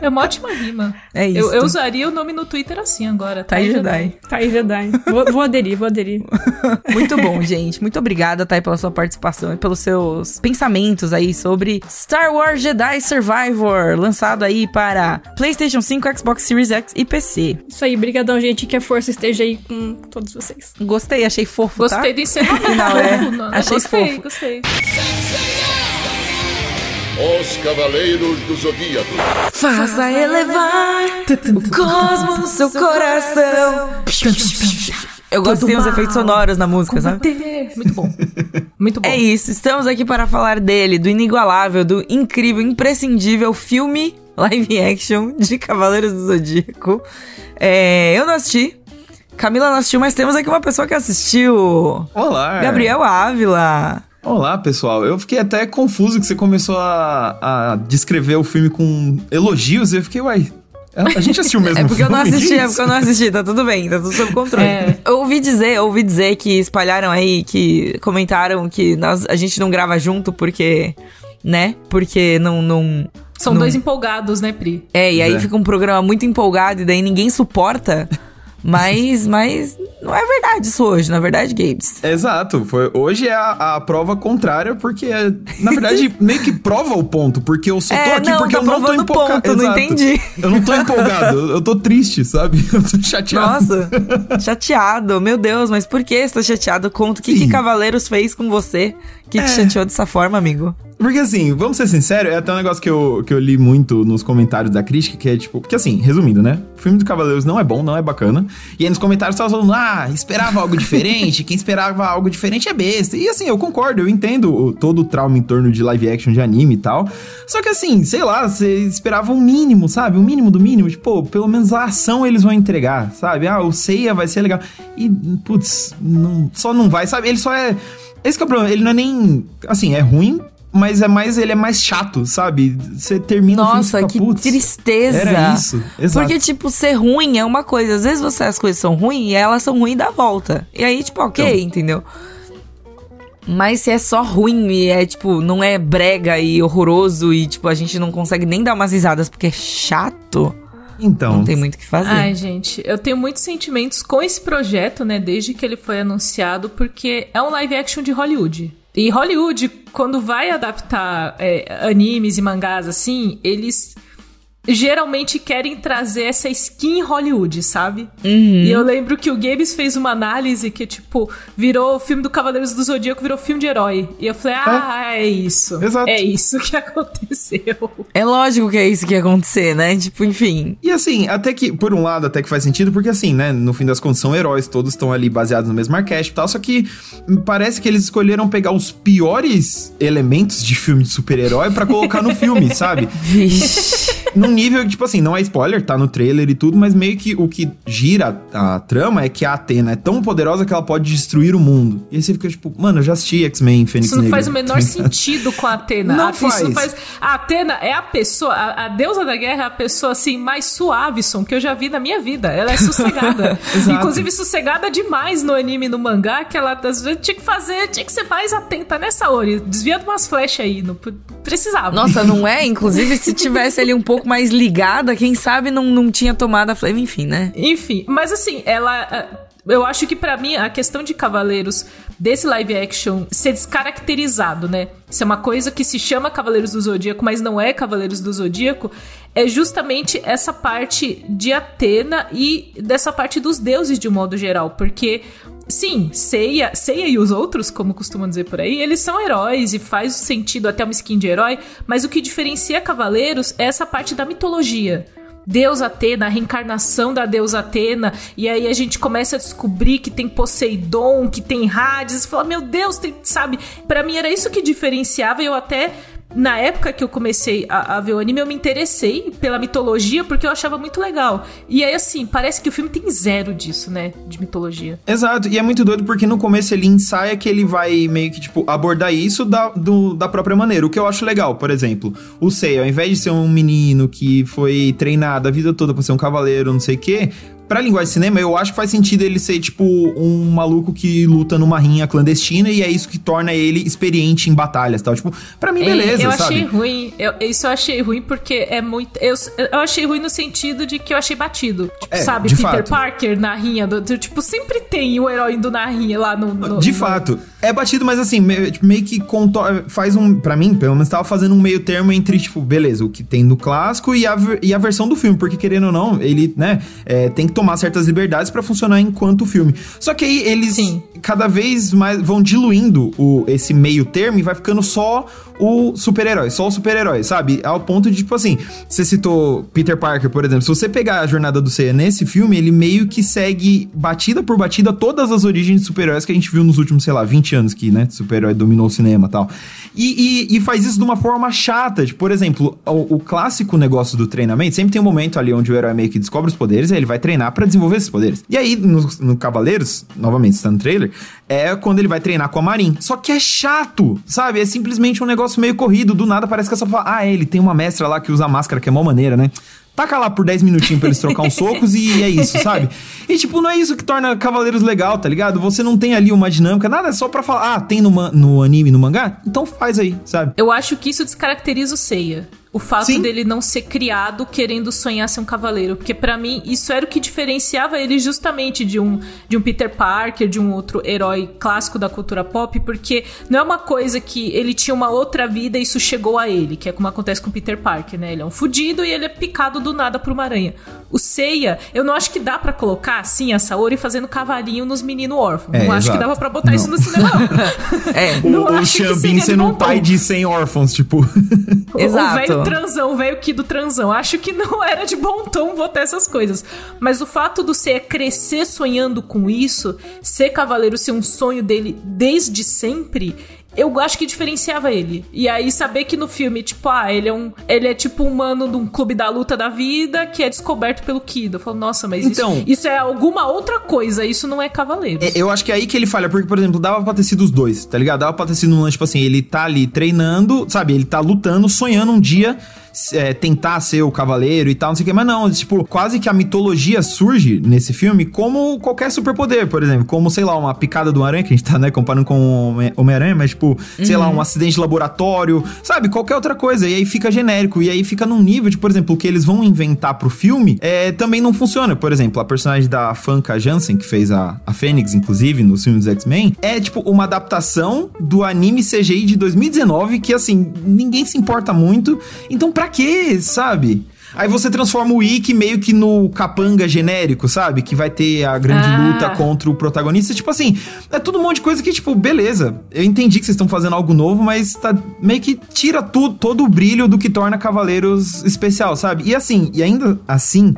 S2: É uma ótima rima.
S1: É isso.
S2: Eu, eu usaria o nome no Twitter assim agora.
S1: Tai Jedi.
S5: Tá aí, Jedi. Vou, vou aderir, vou aderir.
S1: Muito bom, gente. Muito obrigada, Thay, pela sua participação e pelos seus pensamentos aí sobre Star Wars Jedi Survivor, lançado aí para PlayStation 5, Xbox Series X e PC.
S5: Isso aí, brigadão, gente. Que a força esteja aí com todos vocês.
S1: Gostei, achei fofo,
S2: Gostei
S1: tá?
S2: do encerramento.
S1: Final, é.
S2: não,
S1: Achei
S2: gostei,
S1: fofo.
S2: gostei.
S6: Os Cavaleiros do Zodíaco.
S1: Faça elevar o cosmos no seu coração. Eu gosto de ter uns efeitos sonoros na música, sabe?
S2: Muito bom. Muito bom.
S1: É isso, estamos aqui para falar dele, do inigualável, do incrível, imprescindível filme live action de Cavaleiros do Zodíaco. É, eu não assisti, Camila não assistiu, mas temos aqui uma pessoa que assistiu.
S7: Olá!
S1: Gabriel Ávila.
S7: Olá, pessoal. Eu fiquei até confuso que você começou a, a descrever o filme com elogios e eu fiquei, uai, a gente assistiu mesmo
S1: É porque eu não assisti, é porque eu não assisti, tá tudo bem, tá tudo sob controle.
S2: É.
S1: Eu ouvi dizer, eu ouvi dizer que espalharam aí, que comentaram que nós, a gente não grava junto porque, né? Porque não, não,
S2: São
S1: não-
S2: dois empolgados, né, Pri?
S1: É, e aí
S7: É.
S1: fica um programa muito empolgado e daí ninguém suporta. Mas, mas não é verdade isso hoje, na verdade, Gabes.
S7: Exato. Foi, hoje é a, a prova contrária, porque, na verdade, meio que prova o ponto, porque eu só tô
S1: É,
S7: aqui
S1: não,
S7: porque
S1: tá
S7: eu não tô empolgado.
S1: ponto, não entendi.
S7: Eu não tô empolgado, eu, eu tô triste, sabe? Eu tô chateado.
S1: Nossa, chateado. Meu Deus, mas por que você tá chateado? Conta o que, que. Cavaleiros fez com você que te chateou dessa forma, amigo.
S7: Porque assim, vamos ser sinceros, é até um negócio que eu, que eu li muito nos comentários da crítica, que é tipo. Porque assim, resumindo, né? O filme do Cavaleiros não é bom, não é bacana. E aí nos comentários tava falando, ah, esperava algo diferente, quem esperava algo diferente é besta. E assim, eu concordo, eu entendo todo o trauma em torno de live action de anime e tal. Só que assim, sei lá, você esperava um mínimo, sabe? O mínimo do mínimo. Tipo, pelo menos a ação eles vão entregar, sabe? Ah, o Seiya vai ser legal. E, putz, não- só não vai, sabe? Ele só é. Esse que é o problema, ele não é nem. Assim, é ruim, mas é mais. Ele é mais chato, sabe? Você termina o filme
S1: Nossa,
S7: fica,
S1: que
S7: "Putz,
S1: tristeza.
S7: Era isso, exato.
S1: Porque, tipo, ser ruim é uma coisa. Às vezes você, as coisas são ruins e elas são ruins da volta. E aí, tipo, ok,
S7: Então.
S1: entendeu? Mas se é só ruim e é, tipo, não é brega e horroroso e, tipo, a gente não consegue nem dar umas risadas porque é chato,
S7: Então.
S1: não tem muito o que fazer.
S2: Ai, gente, eu tenho muitos sentimentos com esse projeto, né, desde que ele foi anunciado, porque é um live action de Hollywood. E Hollywood, quando vai adaptar é, animes e mangás assim, eles geralmente querem trazer essa skin Hollywood, sabe? E eu lembro que o Gabes fez uma análise que, tipo, virou o filme do Cavaleiros do Zodíaco, virou filme de herói. E eu falei, ah, é, isso.
S7: Exato.
S2: É isso que aconteceu.
S1: É lógico que é isso que ia acontecer, né? Tipo, enfim.
S7: E assim, até que, por um lado, até que faz sentido, porque assim, né, no fim das contas são heróis, todos estão ali baseados no mesmo arquétipo e tal, só que parece que eles escolheram pegar os piores elementos de filme de super-herói pra colocar no filme, sabe?
S1: Vixe.
S7: Num nível que, tipo assim, não é spoiler, tá no trailer e tudo, mas meio que o que gira a trama é que a Atena é tão poderosa que ela pode destruir o mundo. E aí você fica tipo, mano, eu já assisti X-Men, Fênix
S2: Isso não
S7: Negra.
S2: faz o menor sentido com a Atena.
S7: Não
S2: a, Isso não
S7: faz.
S2: faz. A Atena é a pessoa, a, a deusa da guerra é a pessoa assim mais suaveson que eu já vi na minha vida. Ela é sossegada. Inclusive sossegada demais no anime e no mangá, que ela às vezes tinha que fazer, tinha que ser mais atenta nessa hora. Desvia de umas flechas aí, não p- precisava.
S1: Nossa, não é? Inclusive, se tivesse ali um pouco mais ligada, quem sabe não, não tinha tomado a flame, enfim, né?
S2: Enfim, mas assim, ela. ah, Eu acho que pra mim a questão de Cavaleiros desse live action ser descaracterizado, né? Isso é uma coisa que se chama Cavaleiros do Zodíaco, mas não é Cavaleiros do Zodíaco, é justamente essa parte de Atena e dessa parte dos deuses de um modo geral, porque sim, Seiya, Seiya e os outros, como costumam dizer por aí, eles são heróis e faz sentido até uma skin de herói, mas o que diferencia Cavaleiros é essa parte da mitologia. Deus Atena, a reencarnação da deusa Atena, e aí a gente começa a descobrir que tem Poseidon, que tem Hades, e fala, meu Deus, tem, sabe? Pra mim era isso que diferenciava, e eu até na época que eu comecei a, a ver o anime, eu me interessei pela mitologia porque eu achava muito legal. E aí, assim, parece que o filme tem zero disso, né? De mitologia.
S7: Exato, e é muito doido porque no começo ele ensaia que ele vai meio que, tipo, abordar isso da, do- da própria maneira. O que eu acho legal, por exemplo, o Sei, ao invés de ser um menino que foi treinado a vida toda pra ser um cavaleiro, não sei o quê. Pra linguagem de cinema, eu acho que faz sentido ele ser, tipo, um maluco que luta numa rinha clandestina e é isso que torna ele experiente em batalhas, tal. Tipo, pra mim, beleza,
S2: eu
S7: sabe?
S2: achei ruim. Eu, isso eu achei ruim porque é muito. Eu, eu achei ruim no sentido de que eu achei batido. Tipo,
S7: É,
S2: sabe, Peter
S7: fato.
S2: Parker na rinha. Do, do- tipo, sempre tem o herói indo na rinha lá no. no-
S7: De
S2: no-
S7: fato. É batido, mas assim, me- tipo, meio que conto- faz um. Pra mim, pelo menos, tava fazendo um meio termo entre, tipo, beleza, o que tem no clássico e a, e a versão do filme. Porque, querendo ou não, ele, né, é, tem que tomar certas liberdades pra funcionar enquanto filme. Só que aí eles
S2: Sim.
S7: cada vez mais vão diluindo o, esse meio termo e vai ficando só o super-herói, só o super-herói, sabe? Ao ponto de, tipo assim, você citou Peter Parker, por exemplo. Se você pegar a jornada do Seiya nesse filme, ele meio que segue batida por batida todas as origens de super-heróis que a gente viu nos últimos, sei lá, 20 anos que, né, super-herói dominou o cinema e tal. E, e, faz isso de uma forma chata. Tipo, por exemplo, o, o clássico negócio do treinamento, sempre tem um momento ali onde o herói meio que descobre os poderes e aí ele vai treinar pra desenvolver esses poderes. E aí, no, no Cavaleiros, novamente, está no trailer, é quando ele vai treinar com a Marin. Só que é chato, sabe? É simplesmente um negócio meio corrido. Do nada parece que é só falar, ah, ele tem uma mestra lá que usa máscara, que é mó maneira, né? Taca lá por 10 minutinhos pra eles trocar uns socos e é isso, sabe? E tipo, não é isso que torna Cavaleiros legal, tá ligado? Você não tem ali uma dinâmica, nada, é só pra falar, ah, tem no, no anime, no mangá? Então faz aí, sabe?
S2: Eu acho que isso descaracteriza o Seiya. O fato
S7: Sim.
S2: dele não ser criado querendo sonhar ser um cavaleiro. Porque pra mim, isso era o que diferenciava ele justamente de um, de um Peter Parker, de um outro herói clássico da cultura pop. Porque não é uma coisa que ele tinha uma outra vida e isso chegou a ele. Que é como acontece com o Peter Parker, né? Ele é um fudido e ele é picado do nada por uma aranha. O Seiya, eu não acho que dá pra colocar assim a Saori fazendo cavalinho nos meninos órfãos.
S7: É,
S2: não acho que
S7: exato.
S2: dava pra botar
S7: Não.
S2: isso no cinema, não.
S1: É,
S7: O,
S2: Não
S7: o
S2: que
S7: Xambin sendo um pai de 100 órfãos, tipo.
S2: O-
S1: Exato.
S2: O velho transão, o velho que do transão. Acho que não era de bom tom botar essas coisas. Mas o fato do ser crescer sonhando com isso, ser cavaleiro ser um sonho dele desde sempre. Eu acho que diferenciava ele. E aí saber que no filme, tipo, ah, ele é um. Ele é tipo um mano de um clube da luta da vida que é descoberto pelo Kido. Eu falo, nossa, mas
S7: Então-
S2: isso, isso é alguma outra coisa, isso não é cavaleiro.
S7: É, eu acho que é aí que ele falha, porque, por exemplo, dava pra ter sido os dois, tá ligado? Dava pra ter sido um lance, tipo assim, ele tá ali treinando, sabe? Ele tá lutando, sonhando um dia é, tentar ser o cavaleiro e tal, não sei o que, mas não, tipo, quase que a mitologia surge nesse filme como qualquer superpoder, por exemplo, como, sei lá, uma picada do aranha, que a gente tá, né, comparando com o Homem- Homem-Aranha, mas, tipo, sei lá, um acidente de laboratório, sabe? Qualquer outra coisa, e aí fica genérico, e aí fica num nível de, por exemplo, o que eles vão inventar pro filme, é, também não funciona. Por exemplo, a personagem da Fanka Jansen, que fez a, a Fênix, inclusive, nos filmes dos X-Men, é, tipo, uma adaptação do anime CGI de 2019, que, assim, ninguém se importa muito. Então, pra quê, sabe? Aí você transforma o Ikki meio que no capanga genérico, sabe? Que vai ter a grande
S2: Ah.
S7: luta contra o protagonista. Tipo assim, é tudo um monte de coisa que, tipo, beleza. Eu entendi que vocês estão fazendo algo novo, mas tá meio que tira todo o brilho do que torna Cavaleiros especial, sabe? E assim, e ainda assim,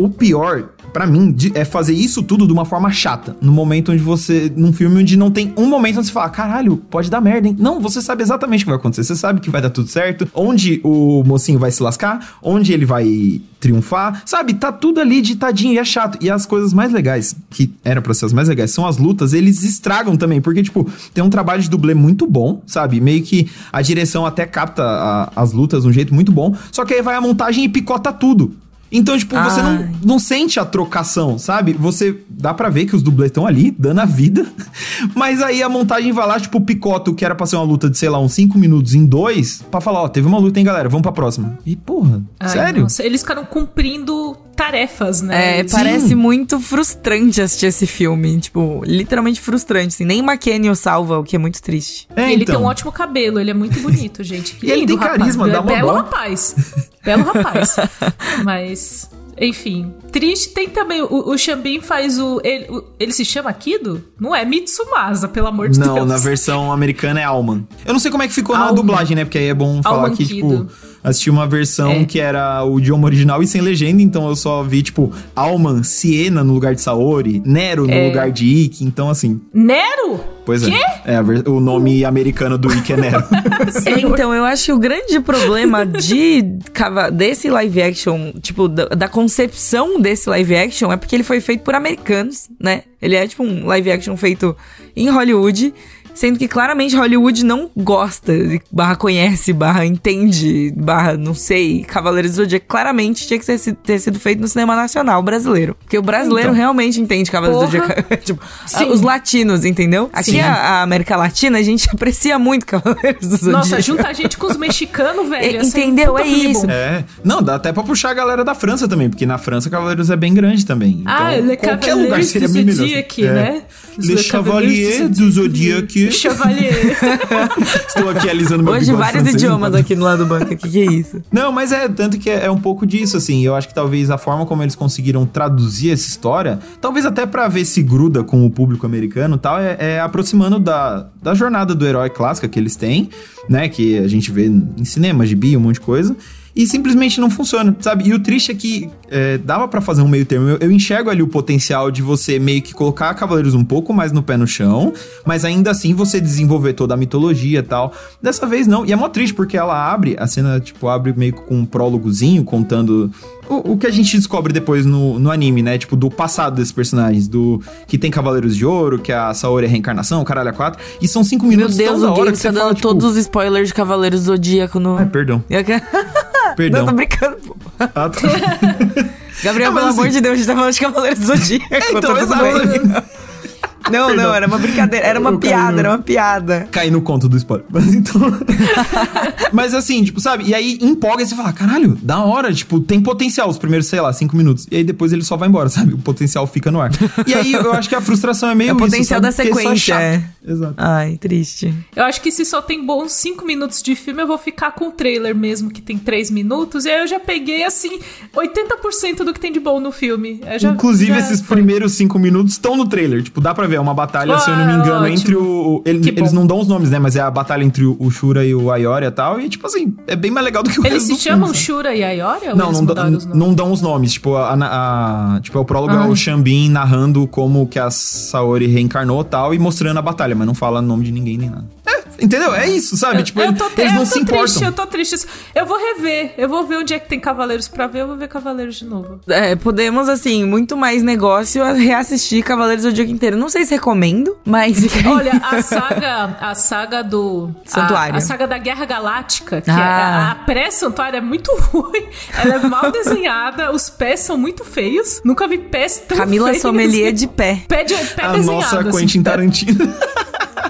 S7: o pior. Pra mim, é fazer isso tudo de uma forma chata. No momento onde você. Num filme onde não tem um momento onde você fala, caralho, pode dar merda, hein? Não, você sabe exatamente o que vai acontecer. Você sabe que vai dar tudo certo. Onde o mocinho vai se lascar, onde ele vai triunfar. Sabe, tá tudo ali ditadinho e é chato. E as coisas mais legais, que era pra ser as mais legais, são as lutas, eles estragam também. Porque, tipo, tem um trabalho de dublê muito bom, sabe? Meio que a direção até capta a- as lutas de um jeito muito bom. Só que aí vai a montagem e picota tudo. Então, tipo, você não,
S1: Ai.
S7: não sente a trocação, sabe? Você dá pra ver que os dublês estão ali, dando a vida. Mas aí a montagem vai lá, tipo, picota o que era pra ser uma luta de, sei lá, uns 5 minutos em dois, pra falar, ó, teve uma luta, hein, galera? Vamos pra próxima. E, porra,
S2: Ai,
S7: sério?
S2: nossa, eles ficaram cumprindo tarefas, né?
S1: É,
S2: Eles-
S1: parece muito frustrante assistir esse filme. Tipo, literalmente frustrante. Assim. Nem McKenny o salva, o que é muito triste.
S7: É,
S2: e ele
S7: então.
S2: tem um ótimo cabelo, ele é muito bonito, gente. Que
S7: E ele
S2: lindo,
S7: tem
S2: rapaz.
S7: carisma, dá uma
S2: Belo rapaz. Belo rapaz. Mas, enfim. Triste tem também. O, o Xambin faz o ele, o- ele se chama Kido? Não é Mitsumasa, pelo amor de
S7: Não,
S2: Deus.
S7: na versão americana é Alman. Eu não sei como é que ficou na
S2: Alman.
S7: dublagem, né? Porque aí é bom falar
S2: Alman
S7: que,
S2: Kido.
S7: tipo, assisti uma versão
S2: É.
S7: que era o idioma original e sem legenda, então eu só vi, tipo, Alman, Siena no lugar de Saori, Nero no
S2: É.
S7: lugar de Ikki, então assim,
S2: Nero?
S7: Pois é. É, a ver- o nome americano do Ikki é Nero.
S1: É, então, eu acho que o grande problema de desse live action, tipo, da, da concepção desse live action, é porque ele foi feito por americanos, né? Ele é, tipo, um live action feito em Hollywood. Sendo que claramente Hollywood não gosta, barra conhece, barra entende, barra não sei, Cavaleiros do Zodíaco. Claramente tinha que ter, sido- ter sido feito no cinema nacional brasileiro. Porque o brasileiro
S7: Então.
S1: realmente entende Cavaleiros do
S2: Porra.
S1: Zodíaco. tipo,
S2: Sim.
S1: os latinos, entendeu? Aqui a, a América Latina, a gente aprecia muito Cavaleiros do Zodíaco.
S2: Nossa, junta a gente com os mexicanos, velho.
S1: É,
S2: um
S1: entendeu? É isso.
S7: É. Não, dá até pra puxar a galera da França também, porque na França Cavaleiros é bem grande também.
S2: Ah,
S7: então,
S2: Le
S7: qualquer
S2: Cavaliers
S7: lugar seria
S2: do
S7: bem melhor.
S2: Zodíaco,
S7: É.
S2: né? Os
S7: Le
S2: Le
S7: Chevalier
S2: Cavaliers
S7: do
S2: Chevalier.
S7: Estou aqui alisando meu
S1: Hoje vários
S7: francês,
S1: idiomas
S7: então.
S1: aqui no lado do banco. O que, que é isso?
S7: Não, mas é tanto que é, é um pouco disso, assim. Eu acho que talvez a forma como eles conseguiram traduzir essa história, talvez até pra ver se gruda com o público americano e tal, é, é aproximando da, da jornada do herói clássica que eles têm, né? Que a gente vê em cinema, gibi, um monte de coisa. E simplesmente não funciona, sabe? E o triste é que é, dava pra fazer um meio termo. Eu, eu enxergo ali o potencial de você meio que colocar Cavaleiros um pouco mais no pé no chão, mas ainda assim você desenvolver toda a mitologia e tal. Dessa vez não. E é mó triste, porque ela abre, a cena, tipo, abre meio que com um prólogozinho contando o, o que a gente descobre depois no, no anime, né? Tipo, do passado desses personagens. Do que tem Cavaleiros de Ouro, que a Saori é a reencarnação, o caralho a quatro. E são cinco
S1: Meu
S7: minutos
S1: Deus,
S7: tão da hora que você
S1: tá dando
S7: fala, tipo,
S1: todos os spoilers de Cavaleiros do Zodíaco no...
S7: Ai, perdão.
S1: Eu
S7: Perdão.
S1: Não, tô brincando. pô.
S7: Ah, tá.
S1: Gabriel,
S7: Não,
S1: pelo amor
S7: assim-
S1: de Deus, a gente tá falando de Cavaleiros do Zodíaco.
S7: então,
S1: tá tudo
S7: exato.
S1: Não,
S7: Perdão.
S1: não, era uma brincadeira. Era uma
S7: Eu caí
S1: piada,
S7: no-
S1: era uma piada.
S7: cair no conto do spoiler. Mas então. Mas assim, tipo, sabe? E aí empolga e você fala, caralho, da hora, tipo, tem potencial os primeiros, sei lá, cinco minutos. E aí depois ele só vai embora, sabe? O potencial fica no ar. E aí eu acho que a frustração é meio
S1: É o potencial da
S7: é
S1: sequência, é.
S7: Exato.
S1: Ai, triste.
S2: Eu acho que se só tem bons 5 minutos de filme, eu vou ficar com o trailer mesmo, que tem 3 minutos. E aí eu já peguei, assim, 80% do que tem de bom no filme. Já-
S7: Inclusive,
S2: já
S7: esses
S2: foi.
S7: primeiros cinco minutos estão no trailer. Tipo, dá pra ver, é uma batalha, se eu não me
S2: Ah,
S7: engano,
S2: ótimo.
S7: entre o. ele- eles não dão os nomes, né? Mas é a batalha entre o, o Shura e o Ayori e tal. E, tipo assim, é bem mais legal do que o
S2: Eles se
S7: do filme,
S2: chamam
S7: sabe?
S2: Shura e Ayori? ou
S7: Não, não, dão-
S2: mudaram os nomes?
S7: não dão os nomes. Tipo, a, a- tipo, é o prólogo é
S2: Ai.
S7: o Xambin narrando como que a Saori reencarnou e tal e mostrando a batalha, mas não fala nome de ninguém nem nada. É, entendeu? É isso, sabe? tipo,
S2: eu tô,
S7: eles
S2: eu
S7: não
S2: tô
S7: se importam.
S2: triste, eu tô triste. Eu vou rever, eu vou ver onde é que tem Cavaleiros pra ver, eu vou ver Cavaleiros de novo.
S1: É, podemos, assim, muito mais negócio a reassistir Cavaleiros do Zodíaco inteiro. Não sei se recomendo, mas...
S2: Olha, a saga, a saga do
S1: Santuário.
S2: A, a saga da Guerra Galáctica, que
S1: Ah.
S2: é, a, pré-santuário é muito ruim. Ela é mal desenhada, os pés são muito feios. Nunca vi pés tão
S1: Camila
S2: feios.
S1: Sommelier de pé.
S2: Pé, de, pé
S7: A
S2: desenhado.
S7: nossa
S2: assim,
S7: Quentin Tarantino.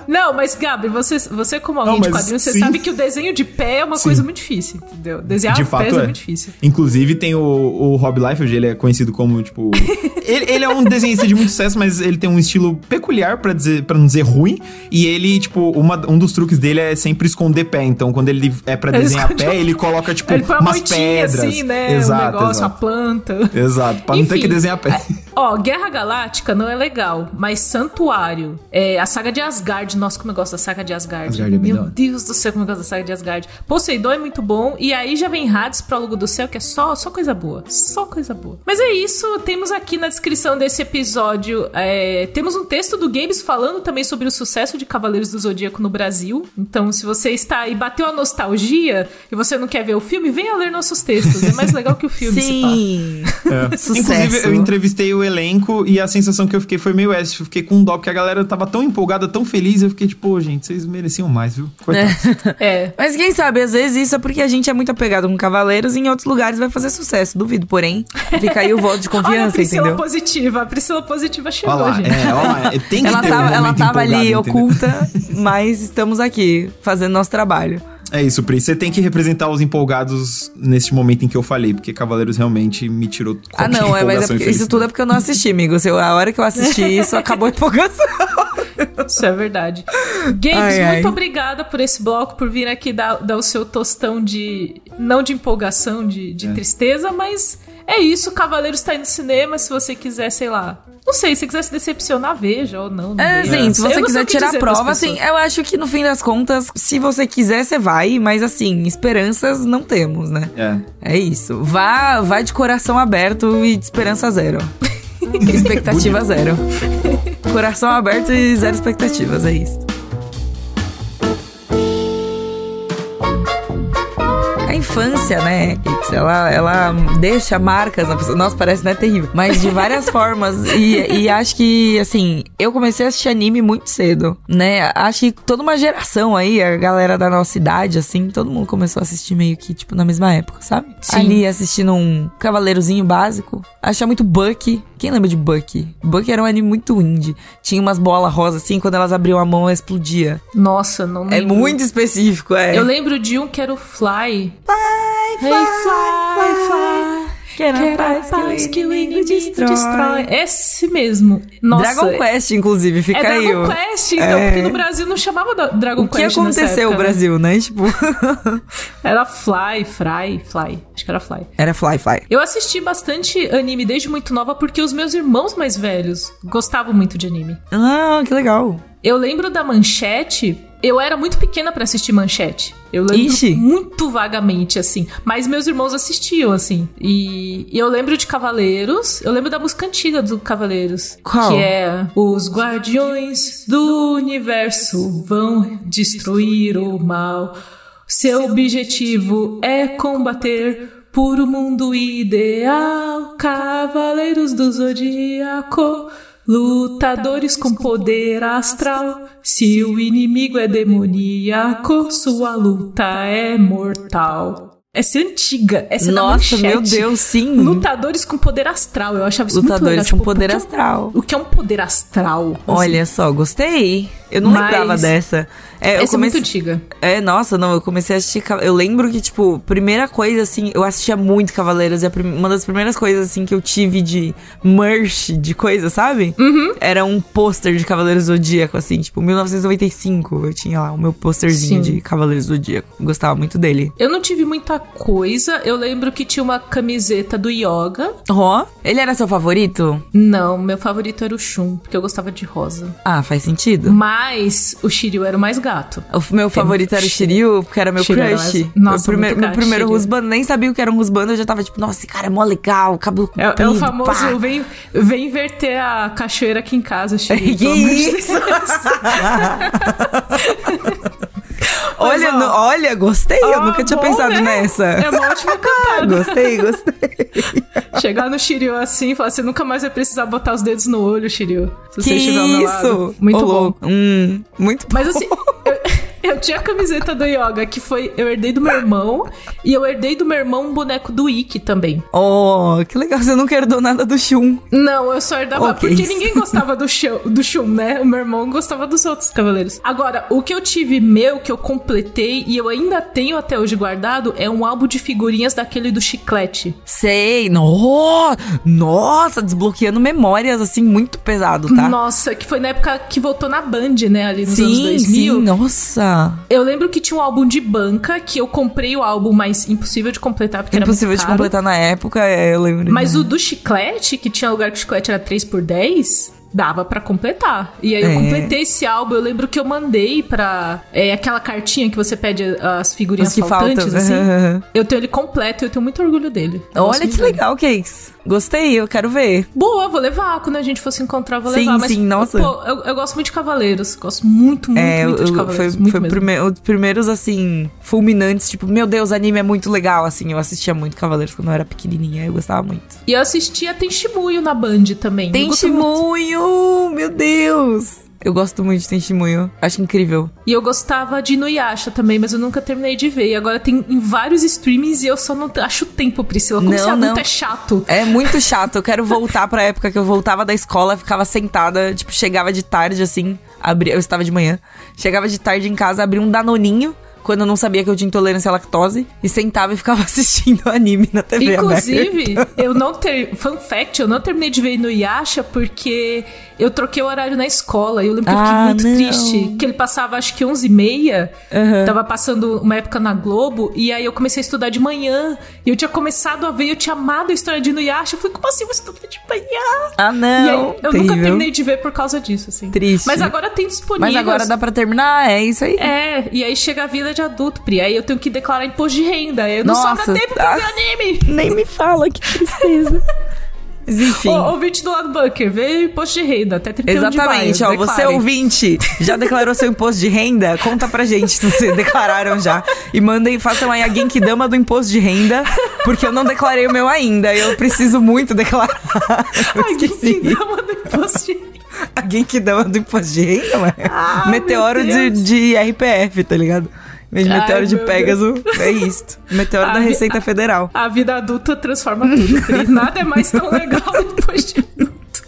S2: Não, mas Gabi, você, você como alguém
S7: Não,
S2: de
S7: mas
S2: quadrinhos, você
S7: sim.
S2: sabe que o desenho de pé é uma
S7: Sim.
S2: coisa muito difícil, entendeu? Desenhar
S7: De
S2: pés
S7: fato
S2: é.
S7: é.
S2: muito difícil.
S7: Inclusive tem o, o Rob Liefeld, ele é conhecido como, tipo... ele, ele é um desenhista de muito sucesso, mas ele tem um estilo peculiar, pra, dizer, pra não dizer ruim. E ele, tipo, uma, um dos truques dele é sempre esconder pé. Então, quando ele é pra
S2: Ele
S7: desenhar
S2: esconde
S7: pé, ele coloca, tipo,
S2: Ele
S7: umas
S2: moitinha
S7: pedras.
S2: assim, né?
S7: Exato,
S2: um negócio,
S7: exato.
S2: uma planta.
S7: Exato, pra não ter
S2: Enfim,
S7: que desenhar pé.
S2: Ó, Guerra Galáctica não é legal, mas Santuário. É, a saga de Asgard, nossa, como eu gosto da saga de Asgard.
S7: Asgard é
S2: Meu. Deus do céu, como eu gosto da saga de Asgard. Poseidon é muito bom, e aí já vem Hades, Prólogo do Céu, que é só, só coisa boa. Só coisa boa. Mas é isso, temos aqui na descrição desse episódio, é, temos um texto do Games falando também sobre o sucesso de Cavaleiros do Zodíaco no Brasil. Então, se você está aí, bateu a nostalgia, e você não quer ver o filme, venha ler nossos textos. É mais legal que o filme.
S1: Sim.
S7: É.
S1: Sucesso.
S7: Inclusive, eu entrevistei o elenco e a sensação que eu fiquei foi meio essa. Eu fiquei com um dó, porque a galera tava tão empolgada, tão feliz. Eu fiquei tipo, pô, gente, vocês mereciam mais, viu? Coitado.
S2: É.
S1: Mas quem sabe, às vezes isso é porque a gente é muito apegado com Cavaleiros e em outros lugares vai fazer sucesso. Duvido, porém. Fica aí o voto de
S2: Olha a
S1: confiança,
S2: Priscila
S1: entendeu?
S2: positiva. A Priscila positiva chegou,
S7: Olha lá,
S2: gente.
S7: é, olha lá. Tem que
S1: Ela
S7: ter um
S1: tava, ela
S7: momento
S1: tava ali
S7: entendeu?
S1: oculta, mas estamos aqui fazendo nosso trabalho.
S7: É isso, Pri. Você tem que representar os empolgados neste momento em que eu falei, porque Cavaleiros realmente me tirou
S1: Ah,
S7: qualquer
S1: não, é, mas é porque- isso tudo é porque eu não assisti, amigo. Se eu- a hora que eu assisti isso, acabou a empolgação.
S2: Isso é verdade. Games,
S1: Ai, ai.
S2: muito obrigada por esse bloco, por vir aqui dar, dar o seu tostão de. Não de empolgação, de,
S7: É.
S2: de tristeza, mas é isso. Cavaleiros está aí no cinema. Se você quiser, sei lá, Não sei, se quiser se decepcionar, veja ou não. não
S1: É, assim, se você quiser tirar a prova, assim, eu acho que no fim das contas, se você quiser, você vai, mas assim, esperanças não temos, né?
S7: É.
S1: É isso. Vá, vá de coração aberto e de esperança zero. expectativa zero. Coração aberto e zero expectativas, é isso. A infância, né, ela, ela deixa marcas na pessoa. Nossa, parece, né, terrível. Mas de várias formas. E, e acho que, assim, eu comecei a assistir anime muito cedo, né? Acho que toda uma geração aí, a galera da nossa idade, assim, todo mundo começou a assistir meio que, tipo, na mesma época, sabe?
S2: Sim.
S1: Ali assistindo um Cavaleirozinho básico. Achava muito Bucky. Quem lembra de Bucky? Bucky era um anime muito indie. Tinha umas bolas rosas assim, quando elas abriam a mão, explodia.
S2: Nossa, não
S1: É
S2: lembro.
S1: muito específico, é.
S2: Eu lembro de um que era o Fly. Fly, hey, fly, fly.
S1: Quero
S2: Quero a paz que o inimigo destrói. Esse mesmo. Nossa.
S1: Dragon Quest, inclusive, fica
S2: É
S1: aí.
S2: Dragon
S1: ó.
S2: Quest, então,
S1: É.
S2: porque no Brasil não chamava Dragon
S1: O que
S2: Quest
S1: aconteceu no Brasil, né? Tipo.
S2: Né? Era Fly, Fry, Fly. Acho que era Fly.
S1: Era Fly Fly.
S2: Eu assisti bastante anime desde muito nova porque os meus irmãos mais velhos gostavam muito de anime.
S1: Ah, que legal.
S2: Eu lembro da Manchete. Eu era muito pequena pra assistir Manchete. Eu lembro
S1: Ixi.
S2: muito vagamente, assim. Mas meus irmãos assistiam, assim. E, e eu lembro de Cavaleiros. Eu lembro da música antiga do Cavaleiros.
S1: Qual?
S2: Que é... Os guardiões do universo vão destruir o mal. Seu objetivo é combater por um mundo ideal. Cavaleiros do Zodíaco. Lutadores com poder astral. Se o inimigo é demoníaco, sua luta é mortal. Essa é antiga. Essa é
S1: Nossa, meu
S2: Manchete.
S1: Deus, sim.
S2: Lutadores com poder astral. Eu achava isso muito legal.
S1: Lutadores com
S2: Tipo,
S1: poder
S2: é um-
S1: astral.
S2: O que é um poder astral? Assim,
S1: Olha só, gostei. Eu não
S2: Mas-
S1: lembrava dessa. É, eu
S2: essa é muito antiga.
S1: É, nossa, não, eu comecei a assistir. Eu lembro que, tipo, primeira coisa, assim, eu assistia muito Cavaleiros e prim- uma das primeiras coisas, assim, que eu tive de merch, de coisa, sabe?
S2: Uhum.
S1: Era um pôster de Cavaleiros Zodíaco, assim, tipo, 1995. Eu tinha lá o meu pôsterzinho de Cavaleiros Zodíaco. Gostava muito dele.
S2: Eu não tive muita coisa. Eu lembro que tinha uma camiseta do Yoga.
S1: Ó, ele era seu favorito?
S2: Não, meu favorito era o Shun, porque eu gostava de rosa.
S1: Ah, faz sentido.
S2: Mas o Shiryu era o mais gato.
S1: O meu favorito era o Shiryu, porque era meu
S2: Shiryu era
S1: crush.
S2: mais- Nossa,
S1: meu, primeiro- meu primeiro husband, nem sabia o que era um husband, eu já tava tipo, nossa, esse cara é mó legal, cabelo
S2: É, é o famoso
S1: pá.
S2: vem, vem inverter a cachoeira aqui em casa, Shiryu.
S1: Que isso? olha,
S2: ó,
S1: no- olha, gostei, eu
S2: Ah,
S1: nunca tinha
S2: bom,
S1: pensado
S2: né?
S1: nessa.
S2: É uma ótima cantada.
S1: Gostei, gostei.
S2: Chegar no Shiryu assim e falar, você nunca mais vai precisar botar os dedos no olho, Shiryu. Se você
S1: que
S2: estiver ao meu lado.
S1: isso?
S2: Muito
S1: Ô,
S2: bom.
S1: Hum, muito
S2: Mas assim, eu, eu tinha a camiseta do Yoga, que foi. Eu herdei do meu irmão. E eu herdei do meu irmão um boneco do Ikki também.
S1: Oh, que legal, você nunca herdou nada do Shun.
S2: Não, eu só herdava.
S1: Ok.
S2: Porque ninguém gostava do, Shun, do Shun, né? O meu irmão gostava dos outros cavaleiros. Agora, o que eu tive meu, que eu completei e eu ainda tenho até hoje guardado, é um álbum de figurinhas daquele do chiclete.
S1: Sei, no, nossa, desbloqueando memórias, assim, muito pesado, tá?
S2: Nossa, que foi na época que voltou na Band, né? Ali nos anos
S1: sim,
S2: 2000.
S1: sim, nossa.
S2: Eu lembro que tinha um álbum de banca, que eu comprei o álbum, mas impossível de completar, porque
S1: Impossível
S2: era
S1: de
S2: muito caro.
S1: completar na época, é, eu lembro.
S2: Mas o do chiclete, que tinha lugar que o chiclete era 3 por 10 dava pra completar. E aí eu
S1: É.
S2: completei esse álbum. Eu lembro que eu mandei pra é, aquela cartinha que você pede as figurinhas faltantes,
S1: faltam.
S2: assim. Eu tenho ele completo e eu tenho muito orgulho dele. Eu
S1: Olha que legal, Cakes. Gostei, eu quero ver.
S2: Boa, vou levar. Quando a gente for se encontrar, vou
S1: Sim,
S2: levar. Mas,
S1: sim, nossa.
S2: Pô, eu, eu gosto muito de Cavaleiros. Gosto muito, muito,
S1: é,
S2: muito de
S1: eu- foi,
S2: Cavaleiros.
S1: foi
S2: muito mesmo.
S1: prime- os primeiros, assim, fulminantes, tipo, meu Deus, anime é muito legal, assim. Eu assistia muito Cavaleiros quando eu era pequenininha, eu gostava muito.
S2: E eu assistia Tem Shimuyo na Band também.
S1: Tem
S2: Eu
S1: Shimuyo, meu Deus. Eu gosto muito de Tem Shimuyo, acho incrível.
S2: E eu gostava de Inuyasha também, mas eu nunca terminei de ver. E agora tem em vários streamings e eu só não acho tempo, Priscila. Como
S1: Não,
S2: esse adulto
S1: não.
S2: é chato.
S1: É muito chato, eu quero voltar pra época que eu voltava da escola, ficava sentada, tipo, chegava de tarde, assim, abria, eu estava de manhã, chegava de tarde em casa, abria um danoninho, quando eu não sabia que eu tinha intolerância à lactose, e sentava e ficava assistindo anime na TV
S2: Inclusive,
S1: aberta.
S2: eu não ter. Fun fact, eu não terminei de ver no Yasha porque eu troquei o horário na escola. E eu lembro que eu fiquei
S1: Ah,
S2: muito
S1: não.
S2: triste. Que ele passava acho que 11h30.
S1: Aham.
S2: Tava passando uma época na Globo. E aí eu comecei a estudar de manhã. E eu tinha começado a ver, eu tinha amado a história de Inuyasha. Eu falei, como assim você estuda de manhã?
S1: Ah,
S2: e
S1: não.
S2: aí eu
S1: terrível.
S2: nunca terminei de ver por causa disso, assim.
S1: Triste.
S2: Mas agora tem disponível.
S1: Mas agora dá pra terminar, é isso aí.
S2: É, e aí chega a vida de adulto, Pri. Aí eu tenho que declarar imposto de renda. Aí não
S1: Nossa,
S2: sobra tempo pra
S1: ah.
S2: ver anime.
S1: Nem me fala, que tristeza. Mas enfim.
S2: Ô, ouvinte do lado bunker, vê imposto de renda até 31
S1: Exatamente,
S2: de
S1: ó,
S2: maio.
S1: você
S2: declare.
S1: ouvinte, já declarou seu imposto de renda? Conta pra gente se vocês declararam já. E mandem, façam aí a Genkidama do imposto de renda, porque eu não declarei o meu ainda, eu preciso muito declarar. Eu
S2: Ai,
S1: esqueci.
S2: que dama do imposto de renda.
S1: A Genkidama do imposto de renda, mano.
S2: Ah,
S1: Meteoro de, de RPF, tá ligado? De
S2: Ai,
S1: meteoro de Pégaso, é isto. Meteoro
S2: A
S1: da Receita Federal.
S2: A vida adulta transforma tudo. Nada é mais tão legal depois de adulto.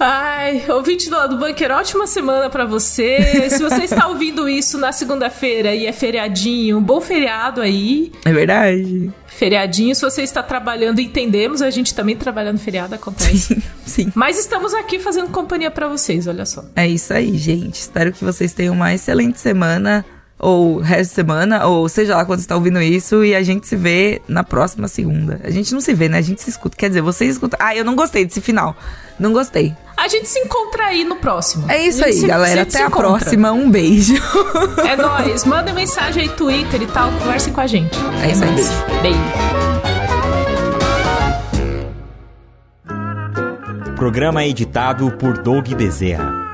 S2: Ai, ouvinte do lado do bunker, ótima semana pra você. Se você está ouvindo isso na segunda-feira e é feriadinho, um bom feriado aí.
S1: É verdade.
S2: Feriadinho, se você está trabalhando, entendemos, a gente também trabalha no feriado, acontece.
S1: Sim.
S2: Mas estamos aqui fazendo companhia pra vocês, olha só.
S1: É isso aí, gente. Espero que vocês tenham uma excelente semana, ou resto de semana, ou seja lá quando você está ouvindo isso, e a gente se vê na próxima segunda. A gente não se vê, né? A gente se escuta. Quer dizer, vocês escutam. Ah, eu não gostei desse final. Não gostei.
S2: A gente se encontra aí no próximo.
S1: É isso aí,
S2: se-
S1: galera. Até a
S2: encontra.
S1: próxima. Um beijo.
S2: É nóis. Manda mensagem aí, Twitter e tal. Conversem com a gente.
S1: É isso aí,
S2: nóis. Beijo.
S8: Programa editado por Doug Bezerra.